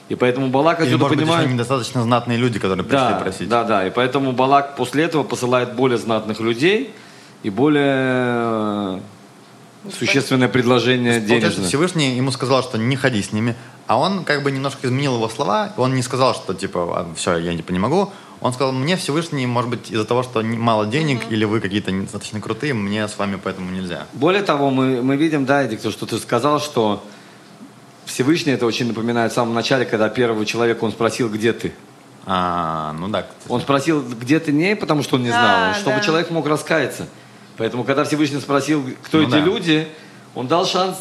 И поэтому Балак Или, отсюда может быть, понимает. еще недостаточно знатные люди, которые пришли Да, просить. да, да. И поэтому Балак после этого посылает более знатных людей и более э, существенное предложение денежное. Всевышний ему сказал, что не ходи с ними, а он как бы немножко изменил его слова. Он не сказал, что типа, все, я типа не могу. Он сказал, мне Всевышний, может быть, из-за того, что мало денег или вы какие-то недостаточно крутые, мне с вами поэтому нельзя. Более того, мы, мы видим, да, Эдик, то, что ты сказал, что Всевышний это очень напоминает в самом начале, когда первого человека он спросил, где ты. А, ну да. кстати. Он спросил, где ты не, потому что он не Да, знал, чтобы да. человек мог раскаяться. Поэтому, когда Всевышний спросил, кто Ну эти да. люди, он дал шанс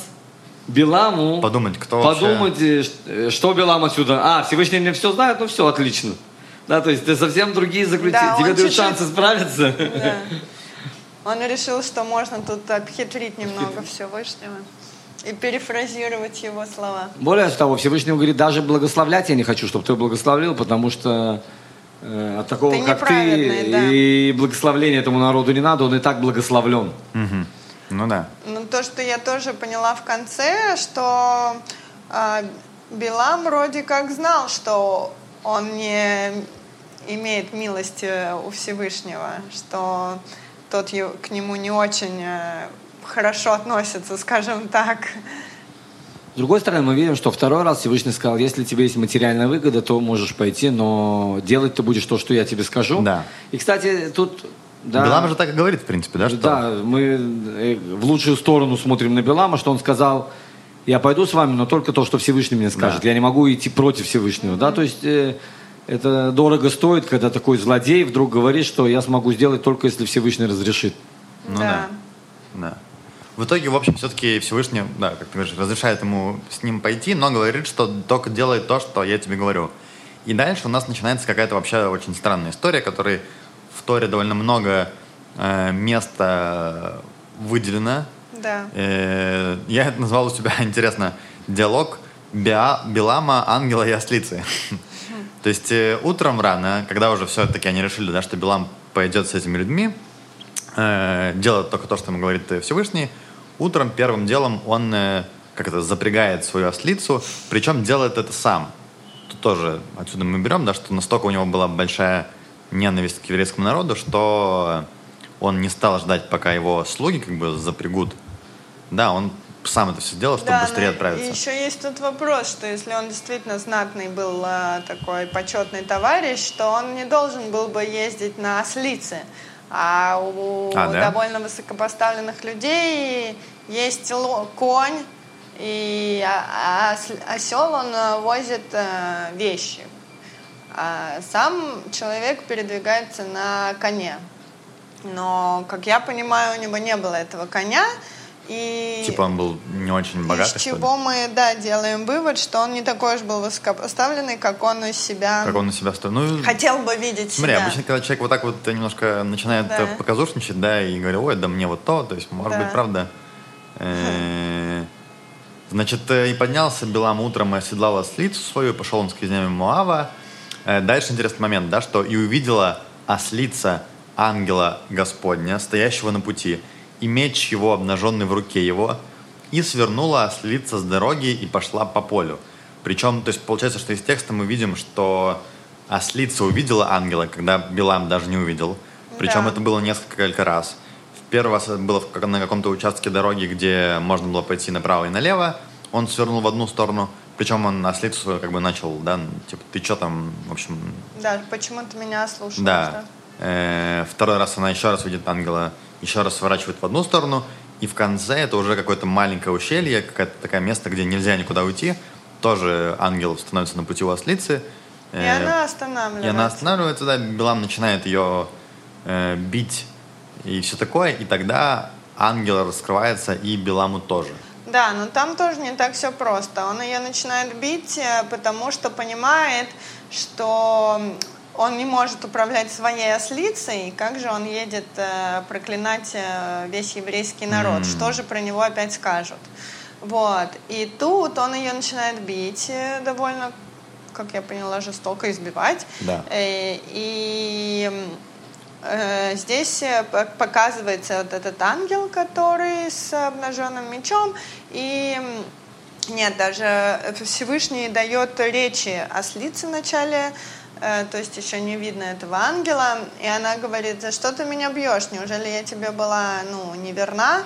Биламу Подумать, кто вообще- подумать, ш- э, что Билам отсюда. А, Всевышний мне все знает, ну все, отлично. Да, то есть ты совсем другие заключения. Да, Тебе дают чуть-чуть- шансы справиться. Да. Он решил, что можно тут обхитрить немного Всевышнего и перефразировать его слова. Более того, Всевышний говорит, даже благословлять я не хочу, чтобы ты благословил, потому что э, от такого, Ты как ты, да. и благословления этому народу не надо, он и так благословлен. Мгм. Ну да. Ну, то, что я тоже поняла в конце, что а, Билам вроде как знал, что он не имеет милости у Всевышнего, что тот к нему не очень э, хорошо относится, скажем так. С другой стороны, мы видим, что второй раз Всевышний сказал, если тебе есть материальная выгода, то можешь пойти, но делать ты будешь то, что я тебе скажу. Да. И, кстати, тут... Да, Билам же так и говорит, в принципе, да? Что... Да, мы э, в лучшую сторону смотрим на Белама, что он сказал, я пойду с вами, но только то, что Всевышний мне скажет. Да. Я не могу идти против Всевышнего. Да, то есть э, это дорого стоит, когда такой злодей вдруг говорит, что я смогу сделать только если Всевышний разрешит. Ну да. Да. В итоге, в общем, все-таки Всевышний, да, как ты говоришь, разрешает ему с ним пойти, но говорит, что только делай то, что я тебе говорю. И дальше у нас начинается какая-то вообще очень странная история, которой в Торе довольно много э, места выделено. Да. Э, я это назвал у себя, интересно, диалог Биа, Билама, ангела и ослицы. То есть э, утром рано, когда уже все-таки они решили, да, что Билам пойдет с этими людьми, э, делает только то, что ему говорит э, Всевышний, утром первым делом он э, как это, запрягает свою ослицу, причем делает это сам. Тут тоже отсюда мы берем, да, что настолько у него была большая ненависть к еврейскому народу, что он не стал ждать, пока его слуги как бы запрягут. Да, он сам это все сделал, чтобы Да, быстрее но отправиться. еще есть тут вопрос, что если он действительно знатный был а, такой почетный товарищ, что он не должен был бы ездить на ослице. А у А, да? довольно высокопоставленных людей есть конь, и а- а ос- осел он возит вещи. А сам человек передвигается на коне. Но, как я понимаю, у него не было этого коня. И... Типа он был не очень богатый, Из чего мы, да, делаем вывод, что он не такой уж был высокопоставленный, как он из себя Как он на себя. Ну, хотел бы видеть Смотри, себя. обычно, когда человек вот так вот немножко начинает Да. показушничать, да, и говорит, ой, да мне вот то, то есть, может Да. быть, правда. Э, Значит, э, и поднялся Билам утром и оседлал ослицу свою, и пошел он с князьями Муава. Э, Дальше интересный момент, да, что и увидела ослица ангела Господня, стоящего на пути, и меч его, обнаженный в руке его. и свернула ослица с дороги и пошла по полю. Причем, то есть получается, что из текста мы видим, что ослица увидела ангела, когда Билам даже не увидел. Причем Да. это было несколько раз. В Первый раз это было на каком-то участке дороги, где можно было пойти направо и налево. Он свернул в одну сторону. Причем он ослицу как бы начал, да, типа, ты что там, в общем, Да, почему ты меня слушаешь? да. Э, второй раз она еще раз видит ангела, еще раз сворачивает в одну сторону, и в конце это уже какое-то маленькое ущелье, какое-то такое место, где нельзя никуда уйти. Тоже ангел становится на пути у ослицы. И Э, она останавливается. и она останавливается, да, Билам начинает ее э, бить и все такое, и тогда ангел раскрывается и Биламу тоже. Да, но там тоже не так все просто. Он ее начинает бить, э, потому что понимает, что он не может управлять своей ослицей, как же он едет э, проклинать э, весь еврейский народ, М. что же про него опять скажут. Вот. И тут он ее начинает бить э, довольно, как я поняла, жестоко избивать. Да. И э, здесь показывается вот этот ангел, который с обнаженным мечом. И нет, даже Всевышний дает речи ослице в начале, то есть еще не видно этого ангела. И она говорит, за что ты меня бьешь? Неужели я тебе была ну, неверна?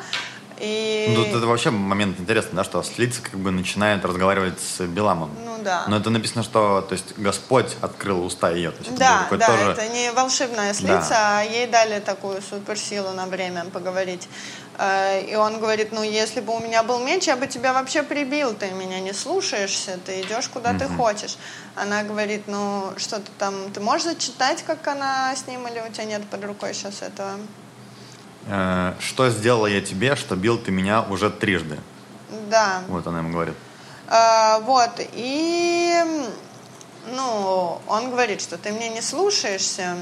И... Ну, Тут это вообще момент интересный, да, что ослица как бы начинает разговаривать с Биламом. Ну да. Но это написано, что то есть Господь открыл уста ее. То есть это Да, какой-то да, тоже... это не волшебная слица, Да. а ей дали такую суперсилу на время поговорить. Э, И он говорит, ну, если бы у меня был меч, я бы тебя вообще прибил, ты меня не слушаешься, ты идешь куда ты хочешь. Она говорит, ну, что ты там, ты можешь зачитать, как она с ним, или у тебя нет под рукой сейчас этого? Э, что сделала я тебе, что бил ты меня уже трижды? Да. Вот она ему говорит. А, вот, и, ну, он говорит, что ты мне не слушаешься,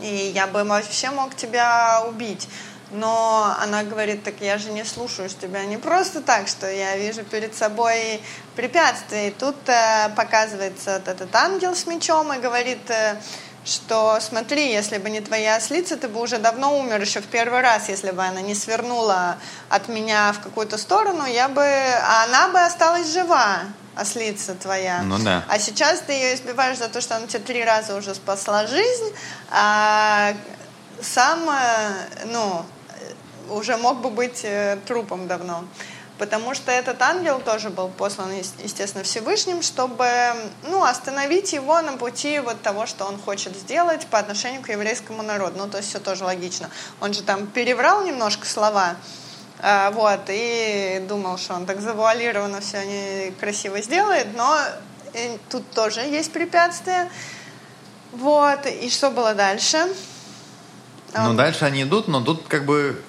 и я бы вообще мог тебя убить. Но она говорит, так я же не слушаюсь тебя не просто так, что я вижу перед собой препятствия. И тут э, показывается вот этот ангел с мечом и говорит, э, что смотри, если бы не твоя ослица, ты бы уже давно умер еще в первый раз, если бы она не свернула от меня в какую-то сторону, я бы, а она бы осталась жива, ослица твоя. Ну да. А сейчас ты ее избиваешь за то, что она тебе три раза уже спасла жизнь, а сам, э, ну, уже мог бы быть э, трупом давно. Потому что этот ангел тоже был послан, ес- естественно, Всевышним, чтобы ну, остановить его на пути вот того, что он хочет сделать по отношению к еврейскому народу. Ну, то есть все тоже логично. Он же там переврал немножко слова, а, вот, и думал, что он так завуалированно все красиво сделает, но э, тут тоже есть препятствия. Вот, и что было дальше? Ну, дальше они идут, но тут как бы...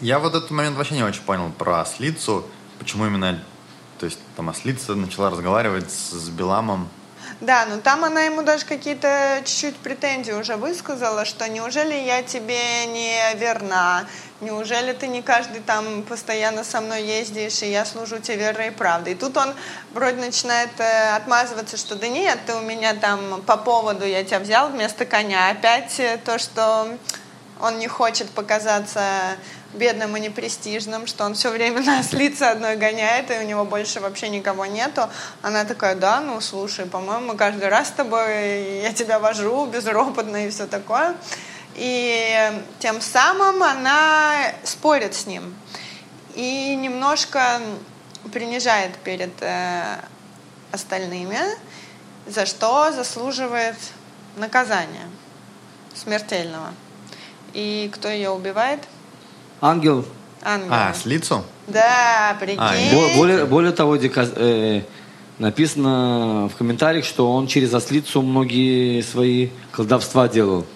Я вот этот момент вообще не очень понял про ослицу. Почему именно... То есть там ослица начала разговаривать с, Биламом. Да, но там она ему даже какие-то чуть-чуть претензии уже высказала, что неужели я тебе не верна, неужели ты не каждый там постоянно со мной ездишь, и я служу тебе верой и правдой. И тут он вроде начинает э, отмазываться, что да нет, ты у меня там по поводу, я тебя взял вместо коня. Опять э, то, что он не хочет показаться бедным и непрестижным, что он все время на ослице одной гоняет, и у него больше вообще никого нету. Она такая, да, ну слушай, по-моему, каждый раз с тобой, я тебя вожу безропотно и все такое. И тем самым она спорит с ним и немножко принижает перед э, остальными, за что заслуживает наказания смертельного. И кто ее убивает? Ангел. Ангел. А, ослицу? Да, прикинь. А, Бо- Более, более того, Дика- э, написано в комментариях, что он через ослицу многие свои колдовства делал.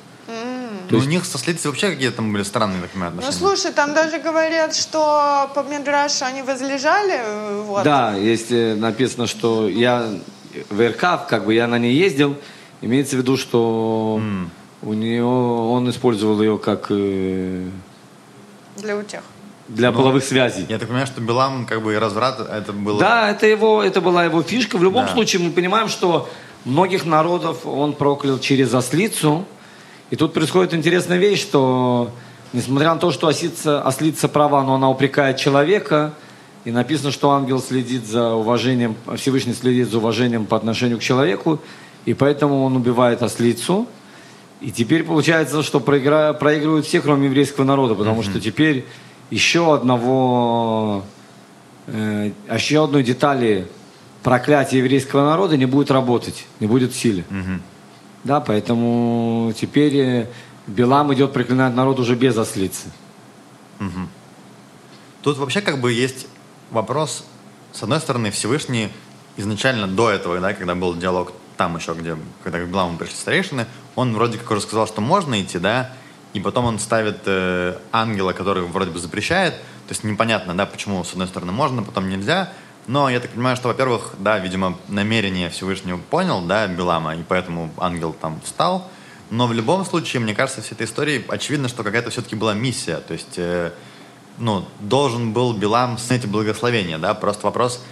Ну, у них со ослицей вообще какие-то там были странные, так понимаю, Ну, отношения. слушай, там даже говорят, что по Мидрашу они возлежали. э, Вот. Да, есть э, написано, что я в РК, как бы я на ней ездил, имеется в виду, что у нее он использовал ее как э, Для утех. для Ну, половых связей. Я так понимаю, что Билам как бы и разврат, это было... Да, это его, это была его фишка. В любом Да. случае мы понимаем, что многих народов он проклял через ослицу. И тут происходит интересная вещь, что несмотря на то, что ослица, ослица права, но она упрекает человека, И написано, что ангел следит за уважением, Всевышний следит за уважением по отношению к человеку, и поэтому он убивает ослицу. И теперь получается, что проигра... проигрывают все, кроме еврейского народа, потому что теперь еще одного, э, еще одной детали проклятия еврейского народа не будет работать, не будет в силе. Да, поэтому теперь э, Билам идет проклинать народ уже без ослицы. Тут вообще как бы есть вопрос, с одной стороны, Всевышний изначально до этого, да, когда был диалог там еще, где, когда к Биламу пришли старейшины, он вроде как уже сказал, что можно идти, да, и потом он ставит э, ангела, который вроде бы запрещает, то есть непонятно, да, почему с одной стороны можно, потом нельзя, но я так понимаю, что, во-первых, да, видимо, намерение Всевышнего понял, да, Билама, и поэтому ангел там встал, но в любом случае, мне кажется, всей этой истории очевидно, что какая-то все-таки была миссия, то есть, э, ну, должен был Билам снять благословения, да, просто вопрос,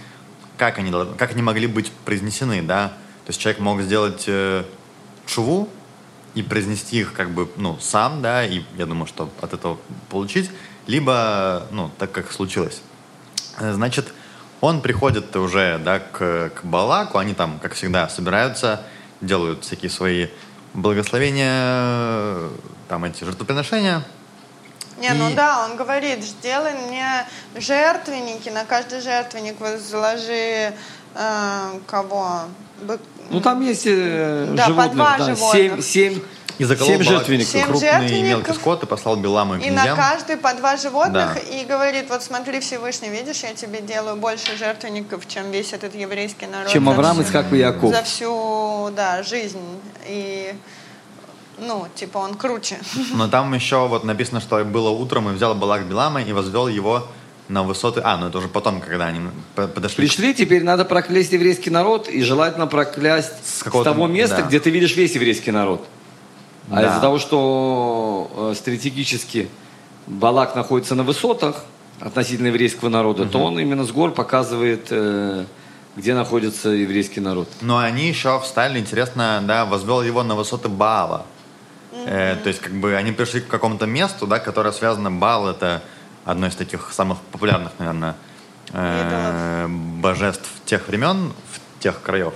как они, как они могли быть произнесены, да, то есть человек мог сделать э, чуву и произнести их как бы, ну, сам, да, и я думаю, что от этого получить, либо, ну, так как случилось. Э, значит, он приходит уже, да, к, к Балаку, они там, как всегда, собираются, делают всякие свои благословения, там эти жертвоприношения, не, ну да, он говорит, сделай мне жертвенники, на каждый жертвенник возложи э, кого? Бык, Ну там есть э, Да, по животных, два да, животных. семь, семь, И заколол семь жертвенников. Семь крупный и жертвенников. мелкий скот и послал Билама к И на каждый по два животных Да. и говорит, вот смотри, Всевышний, видишь, я тебе делаю больше жертвенников, чем весь этот еврейский народ. чем Авраам, Исхак и Яков. За всю, да, жизнь. И, ну, типа, он круче. Но там еще вот написано, что было утром, и взял Балак Билама и возвел его на высоты... А, ну это уже потом, когда они подошли. Пришли, теперь надо проклясть еврейский народ и желательно проклясть с, какого-то- того места, да. где ты видишь весь еврейский народ. А Да. из-за того, что э, стратегически Балак находится на высотах относительно еврейского народа, то он именно с гор показывает, э, где находится еврейский народ. Но они еще встали, интересно, да, возвел его на высоты Баала. Э, то есть, как бы, они пришли к какому-то месту, да, которое связано, Баал это одно из таких самых популярных, наверное, э, божеств тех времен, в тех краев.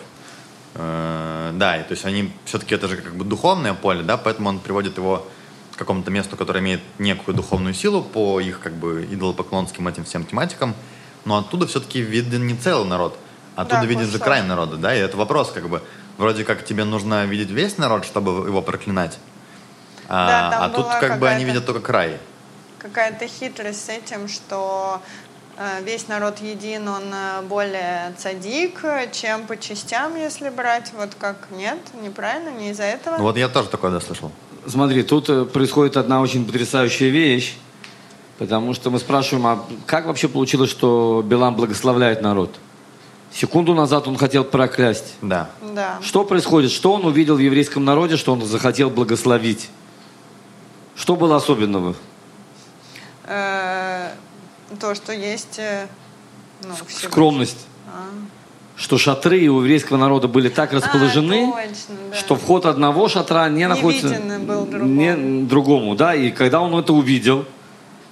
Э, да, и то есть они все-таки это же как бы духовное поле, да, поэтому он приводит его к какому-то месту, которое имеет некую духовную силу по их как бы идолопоклонским этим всем тематикам, но оттуда все-таки виден не целый народ, оттуда Да, виден же край народа, да, и это вопрос как бы, вроде как тебе нужно видеть весь народ, чтобы его проклинать, а, Да, а тут как бы они видят только край. Какая-то хитрость с этим, что э, весь народ един, он э, более цадик, чем по частям, если брать. Вот как нет, неправильно, не из-за этого. Вот я тоже такое да, слышал. Смотри, тут э, происходит одна очень потрясающая вещь, потому что мы спрашиваем, а как вообще получилось, что Билам благословляет народ? Секунду назад он хотел проклясть. Да. Да. Что происходит? Что он увидел в еврейском народе, что он захотел благословить? Что было особенного? Э, то, что есть... э, ну. Скромность. А. Что шатры у еврейского народа были так расположены, А, точно, да. что вход одного шатра не, находится виден был другому. не другому, да. И когда он это увидел,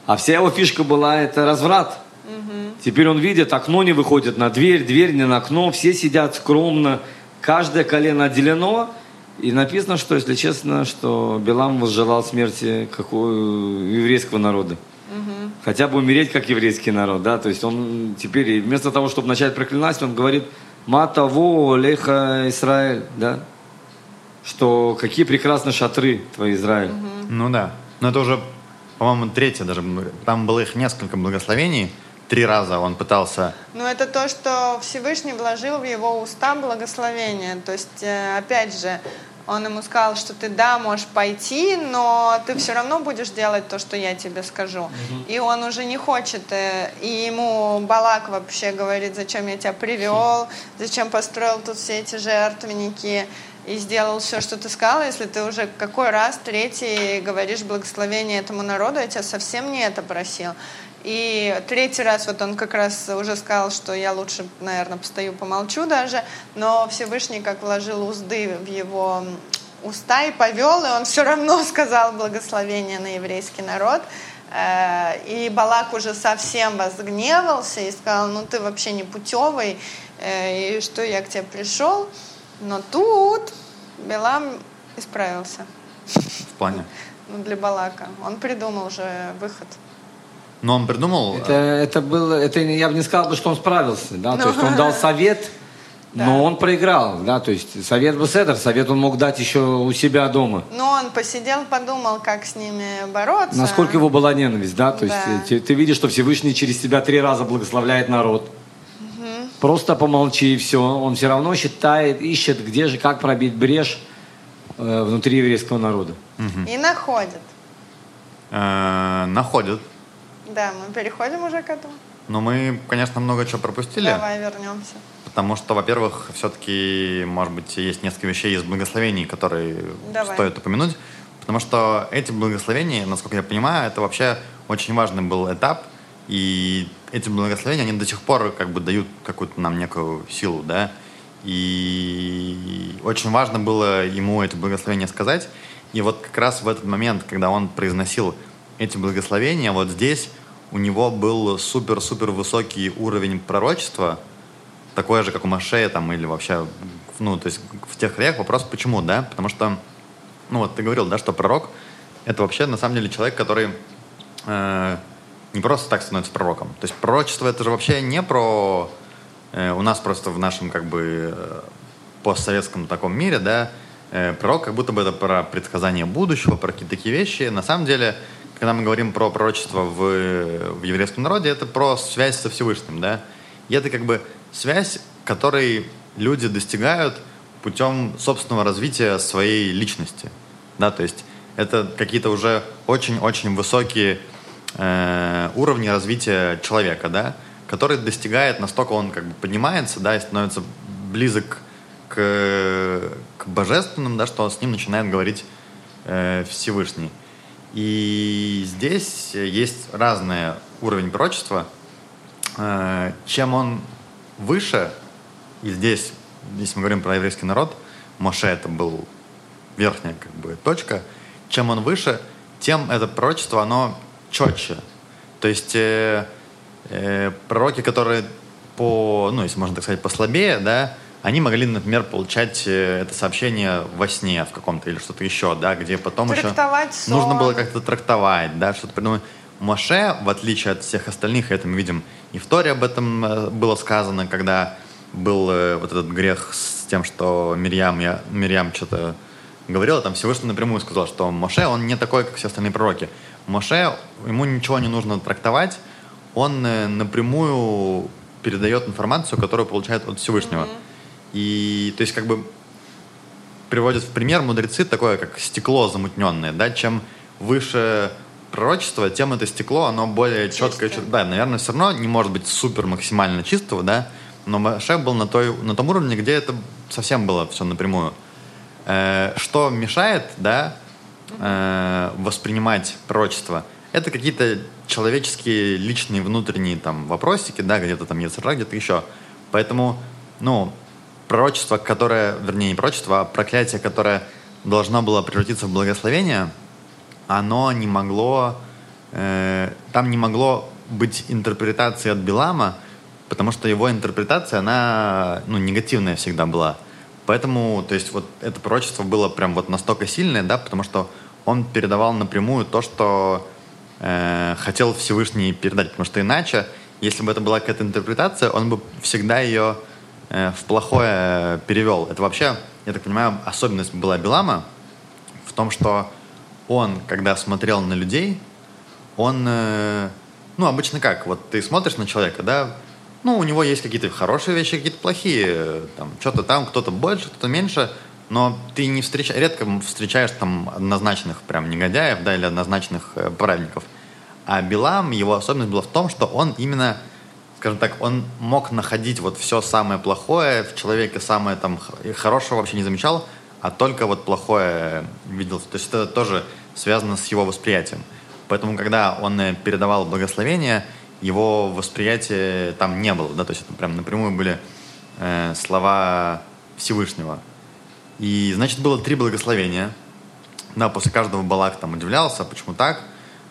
а вся его фишка была это разврат. Теперь он видит, окно не выходит на дверь, дверь не на окно, все сидят скромно, каждое колено отделено. И написано, что, если честно, что Билам возжелал смерти какого еврейского народа. Хотя бы умереть как еврейский народ, да, то есть он теперь вместо того, чтобы начать проклинать, он говорит «Матаво леха Израиль», да, что какие прекрасные шатры твои, Израиль. Ну да. Но это уже, по-моему, третье даже. Там было их несколько благословений. Три раза он пытался... Ну, это то, что Всевышний вложил в его уста благословение. То есть, э, опять же, он ему сказал, что ты, да, можешь пойти, но ты все равно будешь делать то, что я тебе скажу. И он уже не хочет. э, И ему Балак вообще говорит, зачем я тебя привел, зачем построил тут все эти жертвенники и сделал все, что ты сказал, если ты уже какой раз, третий, говоришь благословение этому народу, я тебя совсем не это просил. И третий раз вот он как раз уже сказал, что я лучше, наверное, постою, помолчу даже, но Всевышний как вложил узды в его уста и повел, и он все равно сказал благословение на еврейский народ. Э, и Балак уже совсем возгневался и сказал, ну ты вообще не путевый, э, и что я к тебе пришел. Но тут Белам исправился. В плане? Ну, для Балака. Он придумал уже выход. Но он придумал... Это, это было, это я бы не сказал, что он справился, да, то есть он дал совет, Да. но он проиграл, да, то есть совет был седер, совет он мог дать еще у себя дома. Но он посидел, подумал, как с ними бороться. Насколько его была ненависть, да, то есть Да. э, ты, ты видишь, что Всевышний через тебя три раза благословляет народ. Просто помолчи и все. Он все равно считает, ищет, где же, как пробить брешь э, внутри еврейского народа. И находит. э, находит. Да, мы переходим уже к этому. Но мы, конечно, много чего пропустили. Давай вернемся. Потому что, во-первых, все-таки, может быть, есть несколько вещей из благословений, которые Давай. стоит упомянуть. Потому что эти благословения, насколько я понимаю, это вообще очень важный был этап. И эти благословения, они до сих пор как бы дают какую-то нам некую силу, да. И очень важно было ему эти благословения сказать. И вот как раз в этот момент, когда он произносил эти благословения, вот здесь у него был супер-супер высокий уровень пророчества, такое же, как у Машея там, или вообще, ну, то есть в тех реях вопрос, почему, да? Потому что, ну, вот ты говорил, да, что пророк — это вообще, на самом деле, человек, который э, не просто так становится пророком. То есть пророчество — это же вообще не про... э, у нас просто в нашем, как бы, э, постсоветском таком мире, да, э, пророк как будто бы это про предсказание будущего, про какие-то такие вещи. На самом деле, когда мы говорим про пророчество в, в еврейском народе, это про связь со Всевышним, да. И это как бы связь, которой люди достигают путем собственного развития своей личности, да, то есть это какие-то уже очень-очень высокие э, уровни развития человека, да, который достигает, настолько он как бы поднимается, да, и становится близок к, к божественным, да, что с ним начинает говорить э, Всевышний. И здесь есть разный уровень пророчества. Э, чем он выше, и здесь, если мы говорим про еврейский народ, Моше это был верхняя как бы точка, чем он выше, тем это пророчество, оно четче. То есть э, э, пророки, которые по, ну, если можно так сказать, послабее, да, они могли, например, получать э, это сообщение во сне в каком-то или что-то еще, да, где потом еще сон. нужно было как-то трактовать, да, что-то придумать. Моше, в отличие от всех остальных, это мы видим и в Торе об этом э, было сказано, когда был э, вот этот грех с тем, что Мирьям, я, Мирьям что-то говорила, там Всевышний напрямую сказал, что Моше, он не такой, как все остальные пророки. Моше, ему ничего не нужно трактовать, он напрямую передает информацию, которую получает от Всевышнего. И, то есть, как бы приводят в пример мудрецы такое, как стекло замутненное, да, чем выше пророчество, тем это стекло, оно более четкое. Чистое. Да, наверное, все равно не может быть супер максимально чистого, да, но Моше был на, той, на том уровне, где это совсем было все напрямую. Э, что мешает, да, э, воспринимать пророчество? Это какие-то человеческие, личные, внутренние там вопросики, да, где-то там Яцера, где-то еще. Поэтому, ну, пророчество, которое, вернее, не пророчество, а проклятие, которое должно было превратиться в благословение, оно не могло, э, там не могло быть интерпретации от Билама, потому что его интерпретация, она, ну, негативная всегда была. Поэтому, то есть, вот это пророчество было прям вот настолько сильное, да, потому что он передавал напрямую то, что э, хотел Всевышний передать, потому что иначе, если бы это была какая-то интерпретация, он бы всегда ее в плохое перевел. Это вообще, я так понимаю, особенность была Билама в том, что он, когда смотрел на людей, он, э, ну, обычно как, вот ты смотришь на человека, да, ну, у него есть какие-то хорошие вещи, какие-то плохие, э, там, что-то там, кто-то больше, кто-то меньше, но ты не встречаешь, редко встречаешь там однозначных прям негодяев, да, или однозначных э, праведников. А Билам, его особенность была в том, что он именно, скажем так, он мог находить вот все самое плохое в человеке, самое там хорошего вообще не замечал, а только вот плохое видел. То есть это тоже связано с его восприятием. Поэтому, когда он э, передавал благословение, его восприятия там не было, да, то есть это прям напрямую были э, слова Всевышнего. И, значит, было три благословения. Да, после каждого Балак там удивлялся, почему так.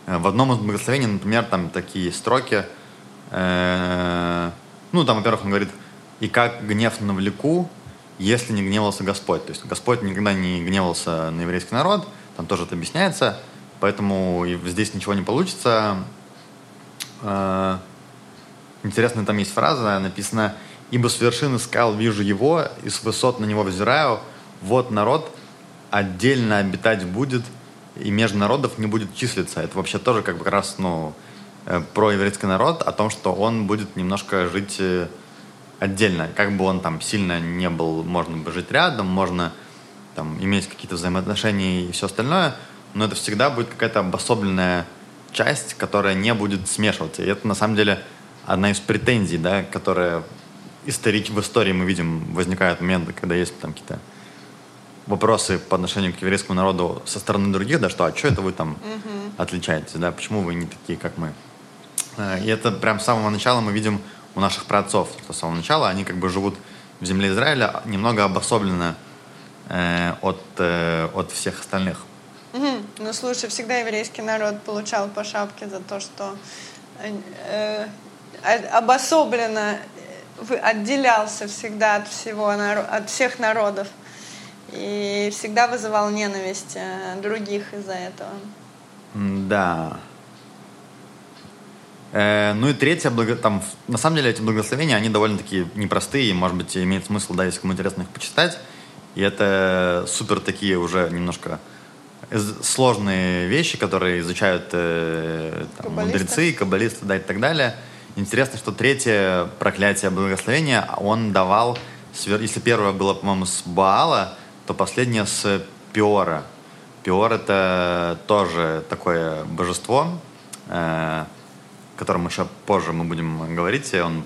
в одном из благословений, например, там такие строки, э, ну, там, во-первых, он говорит, «И как гнев навлеку, если не гневался Господь». То есть Господь никогда не гневался на еврейский народ, там тоже это объясняется, поэтому здесь ничего не получится. Э, интересная там есть фраза, написано «Ибо с вершины скал вижу его, и с высот на него взираю, вот народ отдельно обитать будет, и между народов не будет числиться». Это вообще тоже как бы раз, ну, про еврейский народ, о том, что он будет немножко жить э, отдельно. Как бы он там сильно не был, можно бы жить рядом, можно там иметь какие-то взаимоотношения и все остальное, но это всегда будет какая-то обособленная часть, которая не будет смешиваться. И это на самом деле одна из претензий, да, которая историк, в истории мы видим, возникают моменты, когда есть там какие-то вопросы по отношению к еврейскому народу со стороны других, да, что, а что это вы там mm-hmm. отличаетесь, да, почему вы не такие, как мы. Э, и это прям с самого начала мы видим у наших праотцов, что с самого начала они как бы живут в земле Израиля немного обособленно э, от, э, от всех остальных. Угу. Ну, слушай, всегда еврейский народ получал по шапке за то, что э, обособленно отделялся всегда от всего, от всех народов и всегда вызывал ненависть э, других из-за этого. Да. Э, ну и третье, там, на самом деле эти благословения, они довольно-таки непростые, может быть, имеет смысл, да, если кому интересно их почитать. И это супер такие уже немножко сложные вещи, которые изучают э, там, мудрецы, каббалисты, да, и так далее. Интересно, что третье проклятие благословения он давал, если первое было, по-моему, с Баала, то последнее с Пиора. Пиор — это тоже такое божество, э, котором еще позже мы будем говорить. Он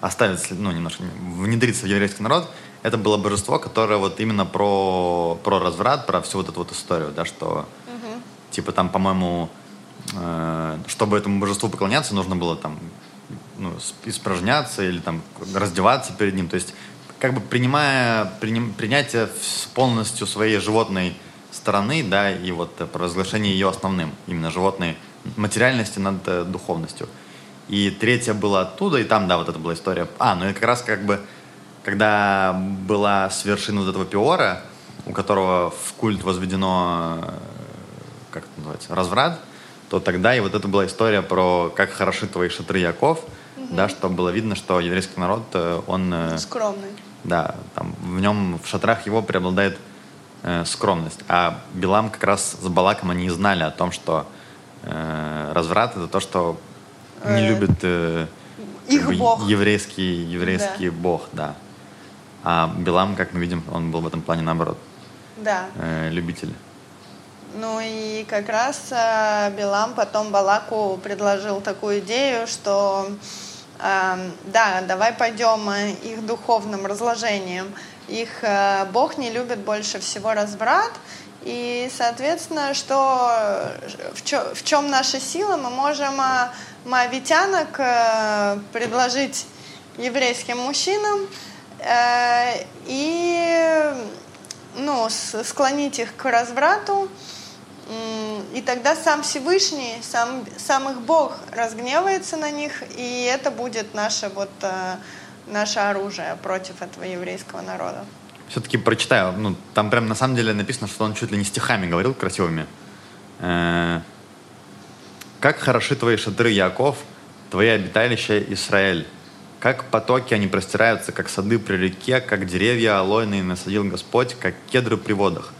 оставит, ну, немножко внедрится в еврейский народ. Это было божество, которое вот именно про, про разврат, про всю вот эту вот историю, да, что, угу. типа, там, по-моему, Э, чтобы этому божеству поклоняться, нужно было там ну, испражняться или там раздеваться перед ним. То есть как бы принимая приним, принятие полностью своей животной стороны, да, и вот провозглашение ее основным, именно животной материальности над э, духовностью. И третье было оттуда, и там, да, вот это была история. А, ну и как раз как бы, когда была с вершины вот этого пиора, у которого в культ возведено, э, как это называется, разврат, то тогда и вот это была история про как хороши твои шатры Яков, угу. да, что было видно, что еврейский народ, э, он... Скромный. Да, там в нем, в шатрах его преобладает э, скромность. А Билам как раз с Балаком они знали о том, что э, разврат это то, что не э, любит э, их бы, бог. еврейский, еврейский да. бог, да. А Билам, как мы видим, он был в этом плане наоборот. Да. Э, любитель. Ну и как раз э, Билам потом Балаку предложил такую идею, что э, да, давай пойдем э, их духовным разложением. Их э, Бог не любит больше всего разврат, и, соответственно, что, в, чё, в чем наша сила, мы можем э, моавитянок э, предложить еврейским мужчинам э, и ну, склонить их к разврату, и тогда сам Всевышний, сам, сам их Бог разгневается на них, и это будет наше, вот, э, наше оружие против этого еврейского народа. Все-таки прочитаю. Ну, там прям на самом деле написано, что он чуть ли не стихами говорил красивыми. Э, «Как хороши твои шатры, Яков, твои обиталища, Израиль. Как потоки они простираются, как сады при реке, как деревья алойные насадил Господь, как кедры при водах»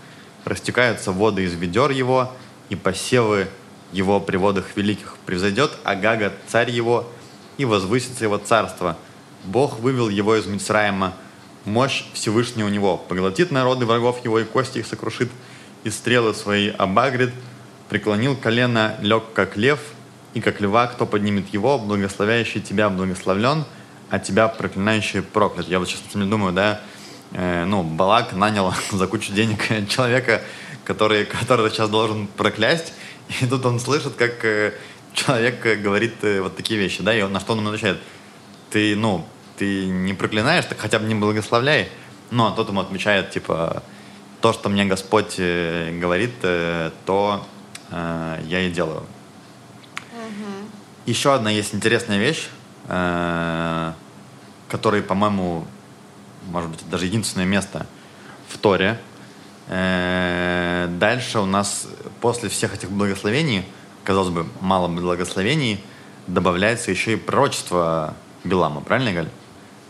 растекаются воды из ведер его, и посевы его при водах великих. Превзойдет Агага, царь его, и возвысится его царство. Бог вывел его из Мицраима, мощь Всевышнего у него, поглотит народы врагов его, и кости их сокрушит, и стрелы свои обагрит, преклонил колено, лег как лев, и как льва, кто поднимет его, благословяющий тебя благословлен, а тебя проклинающий проклят. Я вот сейчас думаю, да, Э, ну, Балак нанял за кучу денег человека, который, который сейчас должен проклясть, и тут он слышит, как э, человек говорит э, вот такие вещи, да, и он, на что он ему отвечает, ты, ну, ты не проклинаешь, так хотя бы не благословляй, а тот ему отмечает, типа, то, что мне Господь говорит, то э, я и делаю. Еще одна есть интересная вещь, э, которая, по-моему, может быть, даже единственное место в Торе. Э, дальше у нас после всех этих благословений, казалось бы, мало благословений, добавляется еще и пророчество Билама, правильно, Галь?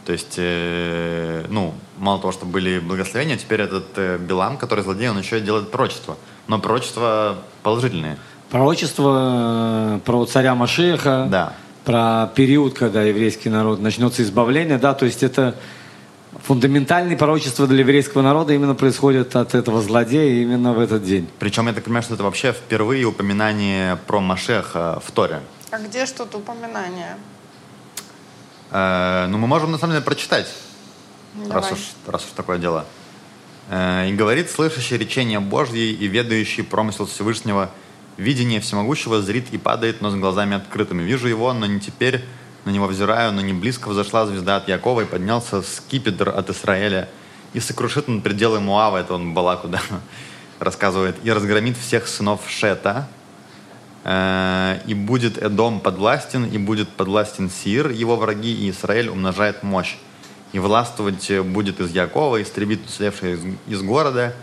То есть, э, ну, мало того, что были благословения, теперь этот э, Билам, который злодей, он еще и делает пророчество. Но пророчество положительные. Пророчество э, про царя Машеха, Да. про период, когда еврейский народ начнется избавление, да, то есть это фундаментальные пророчества для еврейского народа именно происходят от этого злодея именно в этот день. Причем я так понимаю, что это вообще впервые упоминание про Машеха в Торе. А где тут упоминание? Э, ну, мы можем на самом деле прочитать, раз Давай. уж, раз уж такое дело. Э, «И говорит, слышащий речение Божье и ведающий промысел Всевышнего, видение всемогущего зрит и падает, но с глазами открытыми. Вижу его, но не теперь, на него взираю, но не близко взошла звезда от Якова, и поднялся скипетр от Израиля, и сокрушит он пределы Муава, это он Балаку, да, рассказывает, и разгромит всех сынов Шета, и будет Эдом подвластен, и будет подвластен Сир, его враги, и Израиль умножает мощь. И властвовать будет из Якова, истребит уцелевшие из, из города.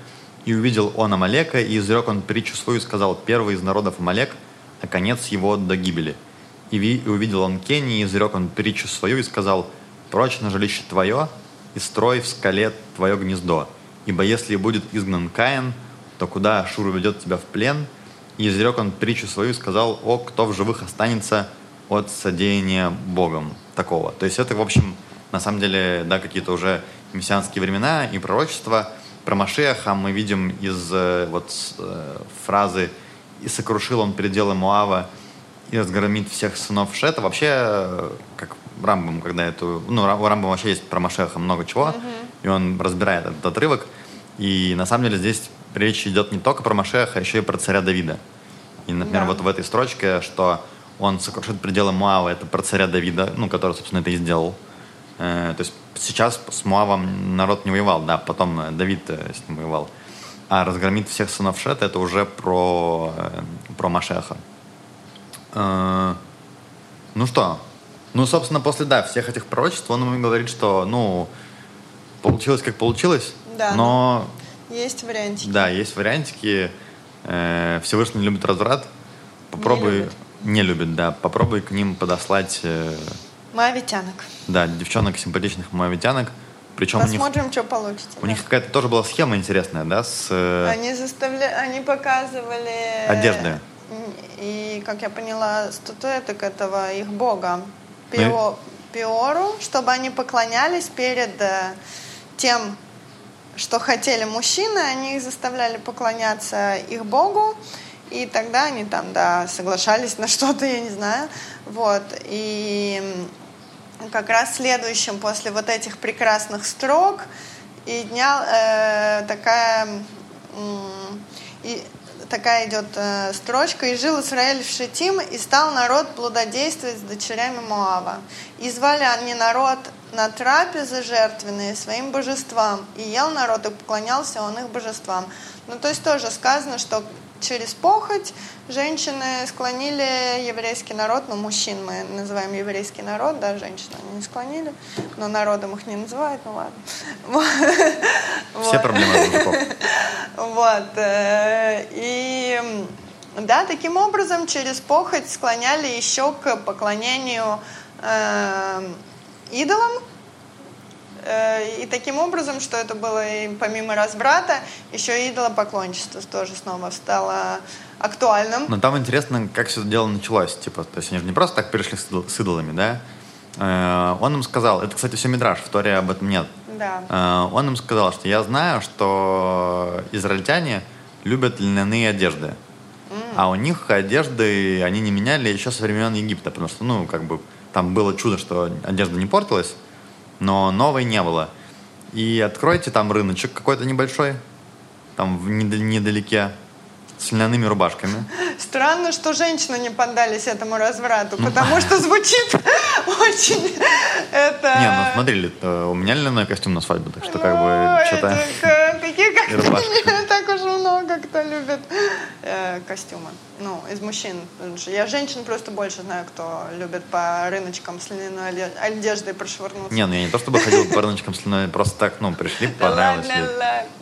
И увидел он Амалека, и изрек он притчу свою, и сказал, первый из народов Амалек, а конец его до гибели. И, ви- и увидел он Кенни, и изрек он притчу свою, и сказал, прочь на жилище твое, и строй в скале твое гнездо. Ибо если будет изгнан Каин, то куда Ашур ведет тебя в плен? И изрек он притчу свою и сказал, о, кто в живых останется от содеяния Богом такого. То есть это, в общем, на самом деле, да, какие-то уже мессианские времена и пророчества. Про Машеха мы видим из э, вот э, фразы «И сокрушил он пределы Муава и разгромит всех сынов Шета». Вообще, э, как Рамбам, когда эту... Ну, у Рамбама вообще есть про Машеха много чего, и он разбирает этот отрывок. И на самом деле здесь речь идет не только про Машеха, а еще и про царя Давида. И, например, Да. вот в этой строчке, что он сокрушит пределы Муава, это про царя Давида, ну, который, собственно, это и сделал. Э, то есть сейчас с Муавом народ не воевал, да, потом э, Давид э, с ним воевал. А разгромит всех сынов Шета, это уже про, э, про Машеха. Э, ну что? Ну, собственно, после, да, всех этих пророчеств он ему говорит, что, ну, получилось как получилось, Да, но Есть вариантики. да, есть вариантики. Э, Всевышний любит разврат. Попробуй... любит. Не любит, да. Попробуй к ним подослать, э, Моавитянок. да, девчонок симпатичных моавитянок. Причем у них, Посмотрим, что получится. у них какая-то тоже была схема интересная, да, с... э, Они заставляли, они показывали... Одежды. И, как я поняла, статуэток этого их бога Ну Пио- Пиору, чтобы они поклонялись перед тем, что хотели мужчины, они их заставляли поклоняться их богу, и тогда они там, да, соглашались на что-то, я не знаю, вот, и как раз следующим после вот этих прекрасных строк и дня э, такая м, и такая идет э, строчка. И жил Израиль в Шитим и стал народ плододействовать с дочерями Моава и звали они народ на трапезы жертвенные своим божествам и ел народ и поклонялся он их божествам ну то есть тоже сказано что через похоть женщины склонили еврейский народ, ну, мужчин мы называем еврейский народ, да, женщин они не склонили, но народом их не называют, ну ладно. Вот. Все проблемы. Вот. э, И да, таким образом через похоть склоняли еще к поклонению э, идолам. Э, И таким образом, что это было и помимо разврата, еще и идолопоклонничество тоже снова стало актуальным. Но там интересно, как все это дело началось. Типа, то есть они же не просто так перешли с идол- с идолами, да? Э, Он им сказал, это, кстати, все мидраж, в Торе об этом нет. Да. Э, Он им сказал, что я знаю, что израильтяне любят льняные одежды. А у них одежды они не меняли еще со времен Египта, потому что, ну, как бы, там было чудо, что одежда не портилась, но новой не было. И откройте там рыночек какой-то небольшой, там в недал- недалеке, с льняными рубашками. Странно, что женщины не поддались этому разврату, потому что звучит очень это... Не, ну смотри, э, у меня льняной костюм на свадьбу, так что как Ну, бы что-то... Такие, как И рубашка. не так уж много кто любит. э, костюмы. Ну, из мужчин. Я женщин просто больше знаю, кто любит по рыночкам с льняной оде- одеждой прошвырнуться. Не, ну я не то чтобы ходил по рыночкам слюной, просто так, ну, пришли, понравилось.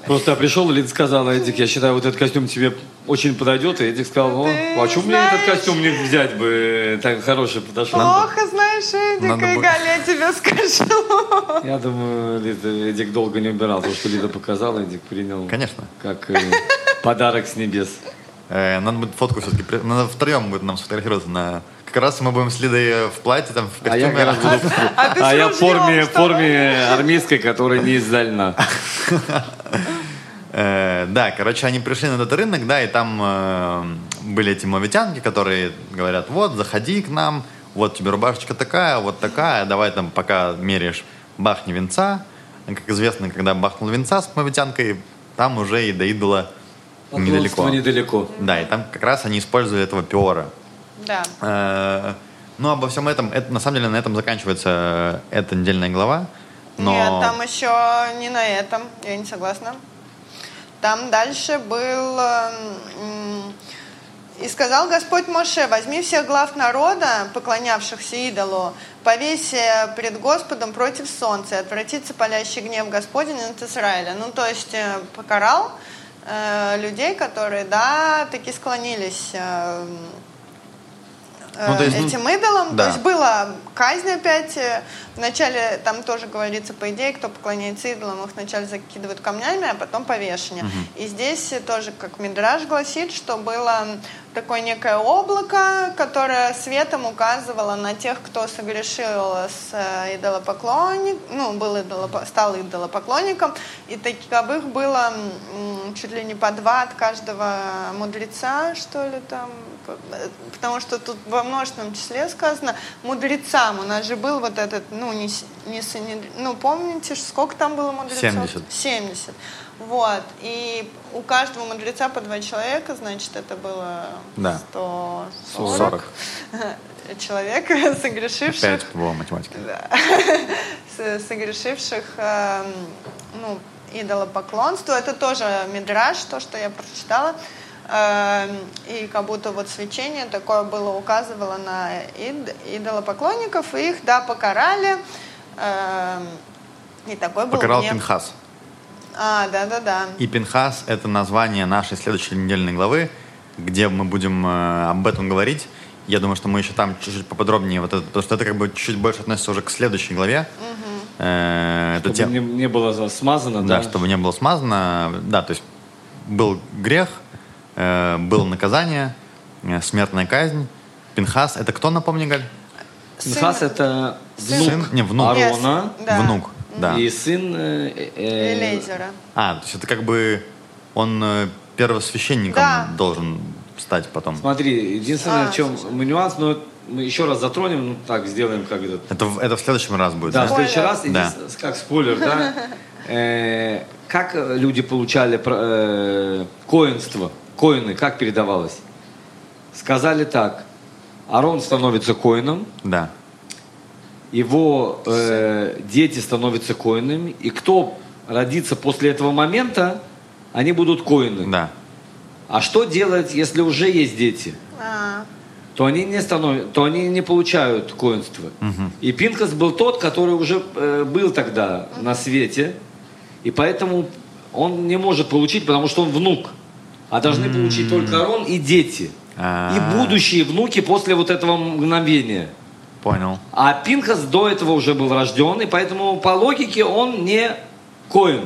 Просто я пришел, Лид сказала, Эдик, я считаю, вот этот костюм тебе очень подойдет. И Эдик сказал, Ты а что мне этот костюм не взять бы? Так хороший подошел. Плохо знаешь, Эдика, надо и Галя, я тебе скажу. Я думаю, Эдик долго не убирал. То, что Лида показала, Эдик принял Конечно. как э, подарок с небес. Э, надо будет фотку все-таки, надо втроем будет нам сфотографироваться на... Как раз мы будем с Лидой в платье, там, в А я костюме. как раз буду в- А ты с а я в форме, форме армейской, которая не из. Э, да, короче, они пришли на этот рынок, да, и там э, были эти мовитянки, которые говорят, вот, заходи к нам, вот тебе рубашечка такая, вот такая, давай там пока меряешь, бахни венца. Как известно, когда бахнул венца с мовитянкой, там уже и до идола недалеко. Поклонство недалеко. Да, и там как раз они использовали этого пиора. Да. Э, Ну, обо всем этом, это, на самом деле, на этом заканчивается э, эта недельная глава. Но... Нет, там еще не на этом, я не согласна. Там дальше был... м, «И сказал Господь Моше, возьми всех глав народа, поклонявшихся идолу, повесь э, пред Господом против солнца, и отвратится палящий гнев Господень от Израиля». Ну, то есть покарал э, людей, которые, да, таки склонились э, Ну, то есть, э, ну, этим идолам. да. То есть была казнь опять. э, Вначале там тоже говорится, по идее, кто поклоняется идолам, их вначале закидывают камнями, а потом повешение. И здесь э, тоже, как Мидраж гласит, что было такое некое облако, которое светом указывало на тех, кто согрешил с э, идолопоклонник, ну, был идолопо- стал идолопоклонником, и таковых было чуть ли не по два от каждого мудреца, что ли, там, э, потому что тут во множественном числе сказано мудрецам. У нас же был вот этот, ну, не, не ну, помните, сколько там было мудрецов? 70. 70. Вот. И у каждого мудреца по два человека, значит, это было Да. 140 40. человек, согрешивших. Опять по математике. с- согрешивших эм, ну, идолопоклонству. Это тоже мидраж, то, что я прочитала. Эм, И как будто вот свечение такое было, указывало на ид- идолопоклонников, и их, да, покарали. Эм, И такой был Покарал гнев. Пинхас. А, да-да-да. И Пинхас — это название нашей следующей недельной главы, где мы будем э, об этом говорить. Я думаю, что мы еще там чуть-чуть поподробнее, вот это, потому что это как бы чуть больше относится уже к следующей главе. Э, это Чтобы тем- не, не было за- смазано, да, да? чтобы не было смазано. Да, то есть был грех, э, было наказание, э, смертная казнь. Пинхас — это кто, напомни, Галь? Пинхас это внук, Сын? Не, внук. Арона Yes. Да. Внук, да. и сын э, э, Элейзера. А, то есть это как бы он э, первосвященником Да. должен стать потом. Смотри, единственное, А, в чем мы нюанс, но мы еще раз затронем, ну так, сделаем как это. Это, в- это в следующем раз будет. Да, в да? следующий Спойлер. раз, Да. как спойлер, да. Э, Как люди получали э, коинство, коины, как передавалось? Сказали так, Арон становится коином, Да. Его э, дети становятся коинами, и кто родится после этого момента, они будут коины. Да. А что делать, если уже есть дети? А, то они не становят, то они не получают коинство. И Пинкас был тот, который уже э, был тогда на свете, и поэтому он не может получить, потому что он внук. А должны получить только Арон и дети. А. И будущие внуки после вот этого мгновения. Понял. А Пинхас до этого уже был рожден, и поэтому по логике он не коин.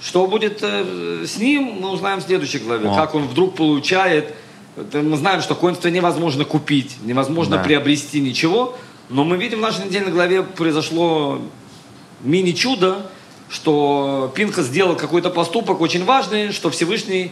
Что будет э, с ним, мы узнаем в следующей главе. О. Как он вдруг получает. Это Мы знаем, что коинство невозможно купить, невозможно Да. приобрести ничего. Но мы видим в нашей недельной главе произошло мини-чудо, что Пинхас сделал какой-то поступок очень важный, что Всевышний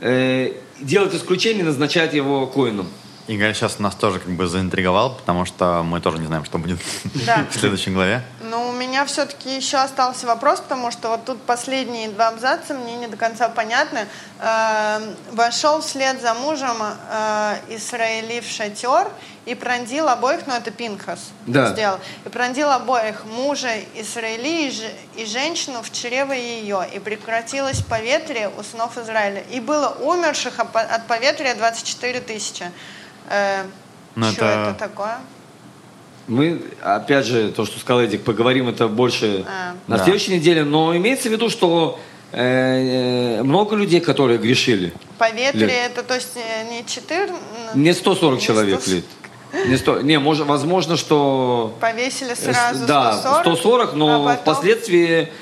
э, делает исключение и назначает его коином. Игорь сейчас нас тоже как бы заинтриговал, потому что мы тоже не знаем, что будет Да. в следующей главе. Ну, у меня все-таки еще остался вопрос, потому что вот тут последние два абзаца мне не до конца понятны. Э, вошел вслед за мужем э, Исраили в шатер и пронзил обоих, ну это Пинхас Да. сделал, и пронзил обоих, мужа Исраили и, же- и женщину в чрево ее, и прекратилось поветрие у сынов Израиля. И было умерших от поветрия 24 тысячи. Э, Ну, что это- это такое? Мы, опять же, то, что сказал Эдик, поговорим это больше А. на Да. следующей неделе, но имеется в виду, что э, э, много людей, которые грешили. Поветрие Лет. это, то есть э, не 14... Не 140 Не человек 100. лет. Не, 100, не может, возможно, что... Повесили сразу да, 140, 140, но а потом- впоследствии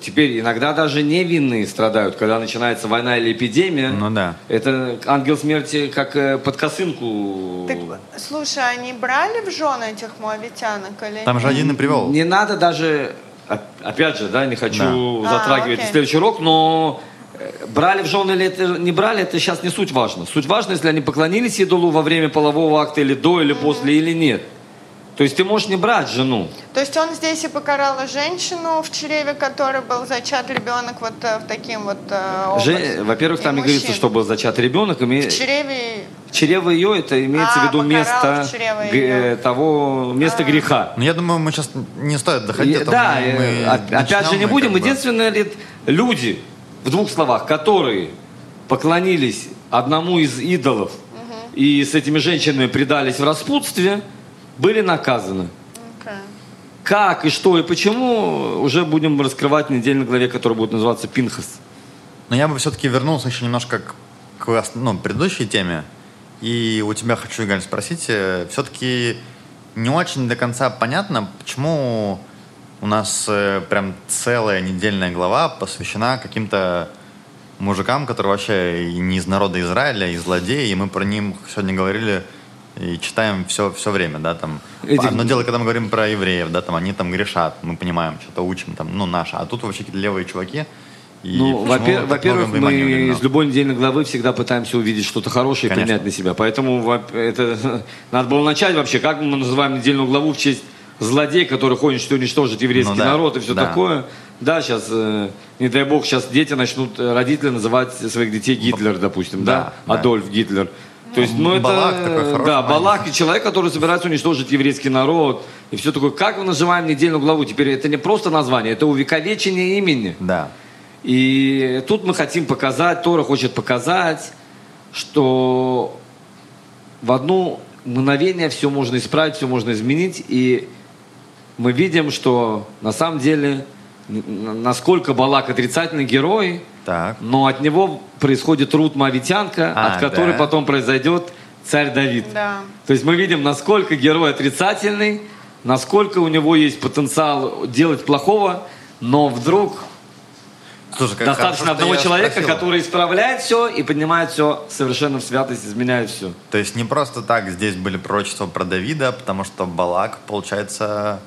теперь иногда даже невинные страдают, когда начинается война или эпидемия. Ну да. Это ангел смерти как э, под косынку. Так, слушай, они брали в жены этих моавитянок или Там же один и привел. Не надо даже, оп- опять же, да, не хочу Да. затрагивать А, окей. следующий урок, но э, брали в жены или это не брали, это сейчас не суть важно. Суть важно, если они поклонились идолу во время полового акта или до, или после, или нет. То есть ты можешь не брать жену. То есть он здесь и покарал женщину, в чреве которой был зачат ребенок вот э, в таким вот э, образом. Во-первых, там И не говорится, что был зачат ребенок. име- В чреве... Чрево ее, это имеется А, в виду место в э, того, место А. греха. Но я думаю, мы сейчас не стоит доходить. И- а то да, мы оп- опять же не и будем. как бы- Единственное, ли, люди, в двух словах, которые поклонились одному из идолов и с этими женщинами предались в распутстве, были наказаны. Как и что и почему, уже будем раскрывать в недельной главе, которая будет называться Пинхас. Но я бы все-таки вернулся еще немножко к, к ну, предыдущей теме. И у тебя хочу, Игорь, спросить, все-таки не очень до конца понятно, почему у нас э, прям целая недельная глава посвящена каким-то мужикам, которые вообще не из народа Израиля, и злодеи, и мы про них сегодня говорили и читаем все, все время, да, там. Эдик, Одно дело, когда мы говорим про евреев, да, там они там грешат, мы понимаем, что-то учим, там, ну, наше. А тут вообще какие-то левые чуваки. И Ну, во-первых, внимания мы из любой недельной главы всегда пытаемся увидеть что-то хорошее и Конечно. принять на себя. Поэтому во- это надо было начать вообще, как мы называем недельную главу в честь злодей, который ходит, что уничтожит еврейский Ну да, народ и все да. такое. Да, сейчас, э, не дай бог, сейчас дети начнут, э, родители называть своих детей Гитлер, допустим, да, Да, да. Адольф Гитлер. То есть, ну это, Балак такой хороший да. Балак и человек, который собирается уничтожить еврейский народ и все такое. Как мы называем недельную главу? Теперь это не просто название, это увековечение имени. Да. И тут мы хотим показать, Тора хочет показать, что в одно мгновение все можно исправить, все можно изменить. И мы видим, что на самом деле, насколько Балак отрицательный герой, Так. но от него происходит Рут Мавитянка, А, от которой да. потом произойдет царь Давид. Да. То есть мы видим, насколько герой отрицательный, насколько у него есть потенциал делать плохого, но вдруг Слушай, как Достаточно хорошо, одного человека, спросил. который исправляет все и поднимает все совершенно в святость, изменяет все. То есть не просто так здесь были пророчества про Давида, потому что Балак, получается,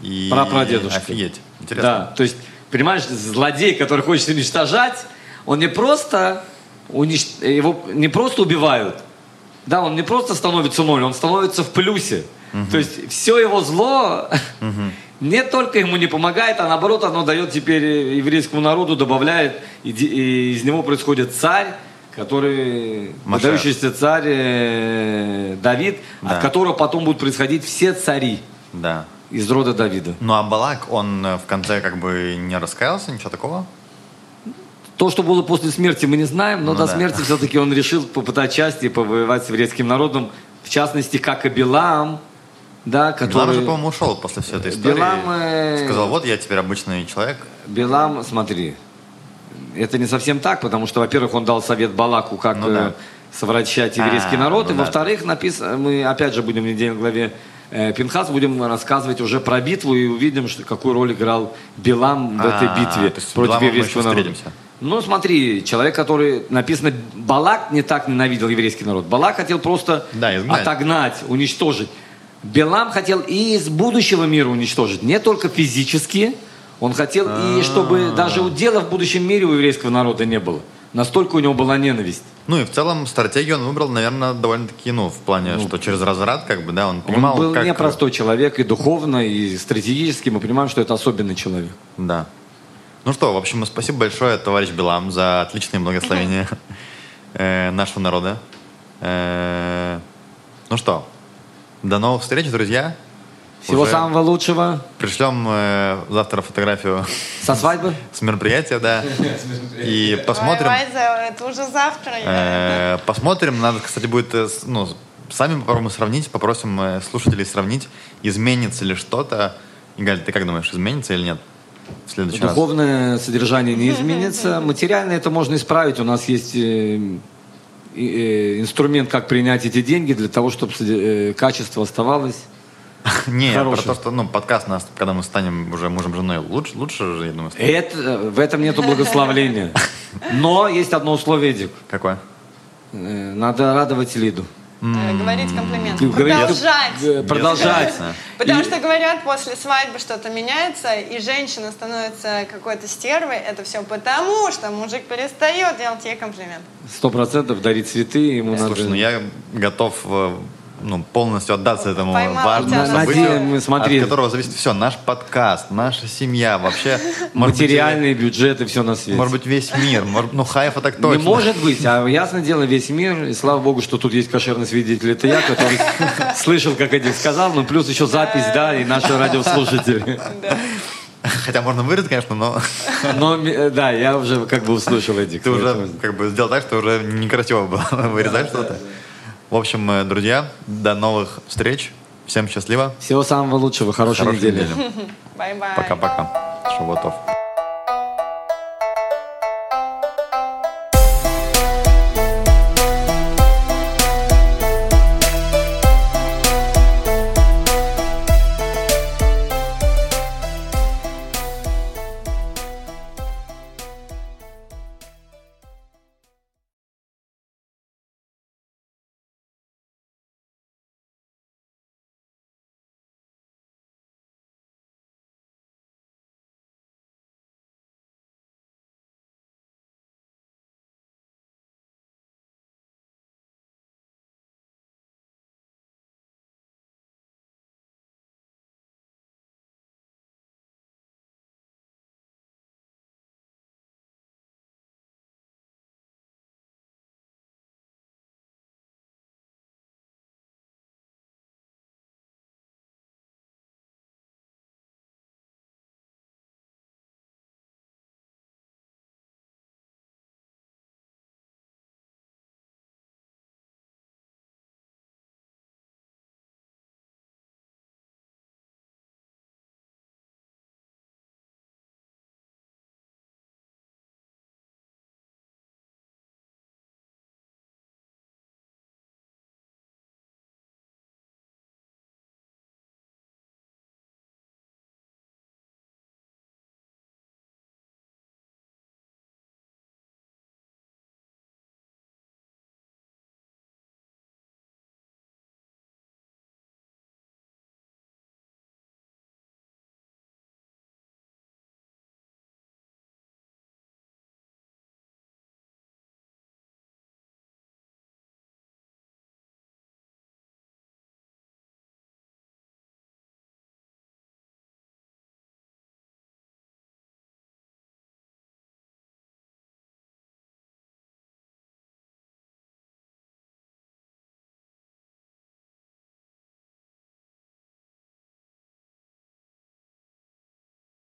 и... Прапрадедушка. Офигеть. Да, Интересно. то есть, понимаешь, злодей, который хочет уничтожать, он не просто унич- его не просто убивают, да, он не просто становится ноль, он становится в плюсе. То есть все его зло не только ему не помогает, а наоборот оно дает теперь еврейскому народу, добавляет, и, и из него происходит царь, который Машиах. выдающийся царь э, Давид, Да. от которого потом будут происходить все цари Да. Из рода Давида. Ну а Балак, он э, в конце как бы не раскаялся, ничего такого? То, что было после смерти, мы не знаем, но Ну до да. смерти все-таки он решил попытать счастье и повоевать с еврейским народом, в частности, как и Билам, да, который... же, по-моему, ушел после всей этой истории. Билам, э, Сказал, вот я теперь обычный человек. Билам, смотри, это не совсем так, потому что, во-первых, он дал совет Балаку, как Ну да. э, совращать еврейский А, народ, ну и да. во-вторых, написано, мы опять же будем в недельной главе Пинхас, будем рассказывать уже про битву и увидим, что, какую роль играл Билам в этой А, битве против еврейского народа. Ну, смотри, человек, который написано, Балак не так ненавидел еврейский народ. Балак хотел просто Да, отогнать, уничтожить. Билам хотел и из будущего мира уничтожить, не только физически. Он хотел и чтобы даже удела в будущем мире у еврейского народа не было. Настолько у него была ненависть. Ну и в целом стратегию он выбрал, наверное, довольно-таки, ну, в плане, что через разврат, как бы, да, он понимал, он был как... непростой человек и духовно, и стратегически. Мы понимаем, что это особенный человек. Да. Ну что, в общем, спасибо большое, товарищ Белам, за отличное благословение э, нашего народа. Э, Ну что, до новых встреч, друзья. Всего Уже самого лучшего. Пришлем э, завтра фотографию Со свадьбы. с мероприятия, да. И посмотрим. Вайза, это уже завтра. Э, Посмотрим. Надо, кстати, будет э, ну, сами попробуем сравнить, попросим э, слушателей сравнить, изменится ли что-то. Игаль, ты как думаешь, изменится или нет? В следующий раз. Духовное содержание не изменится. Материально это можно исправить. У нас есть э, э, инструмент, как принять эти деньги для того, чтобы э, качество оставалось. Не, про то, что ну, подкаст нас, когда мы станем уже мужем женой, лучше, лучше же, я думаю, станет. Это, в этом нету благословления. Но есть одно условие, Дик. Какое? Э, Надо радовать Лиду. Э, Говорить комплименты. Продолжать. э, Продолжать. Потому что говорят, после свадьбы что-то меняется, и женщина становится какой-то стервой. Это все потому, что мужик перестает делать ей комплимент. Сто процентов дарить цветы ему Слушай, ну надо. я готов ну, полностью отдаться этому Поймала важному событию, слове. Смотри. от которого зависит все. Наш подкаст, наша семья, вообще. может быть, Материальные бюджеты, все на свете. Может быть, весь мир. Может, ну, Хайфа так точно. Не может быть, а ясно дело, весь мир, и слава богу, что тут есть кошерный свидетель, это я, который слышал, как Эдик сказал, ну плюс еще запись, да, и наши радиослушатели. Хотя можно вырезать, конечно, но Но, э, да, я уже как бы услышал, Эдик. ты уже как бы сделал так, что уже некрасиво было вырезать что-то. В общем, э, друзья, до новых встреч. Всем счастливо. Всего самого лучшего, хорошей Хорошей недели. недели. Bye-bye. Пока-пока. Шавуа тов.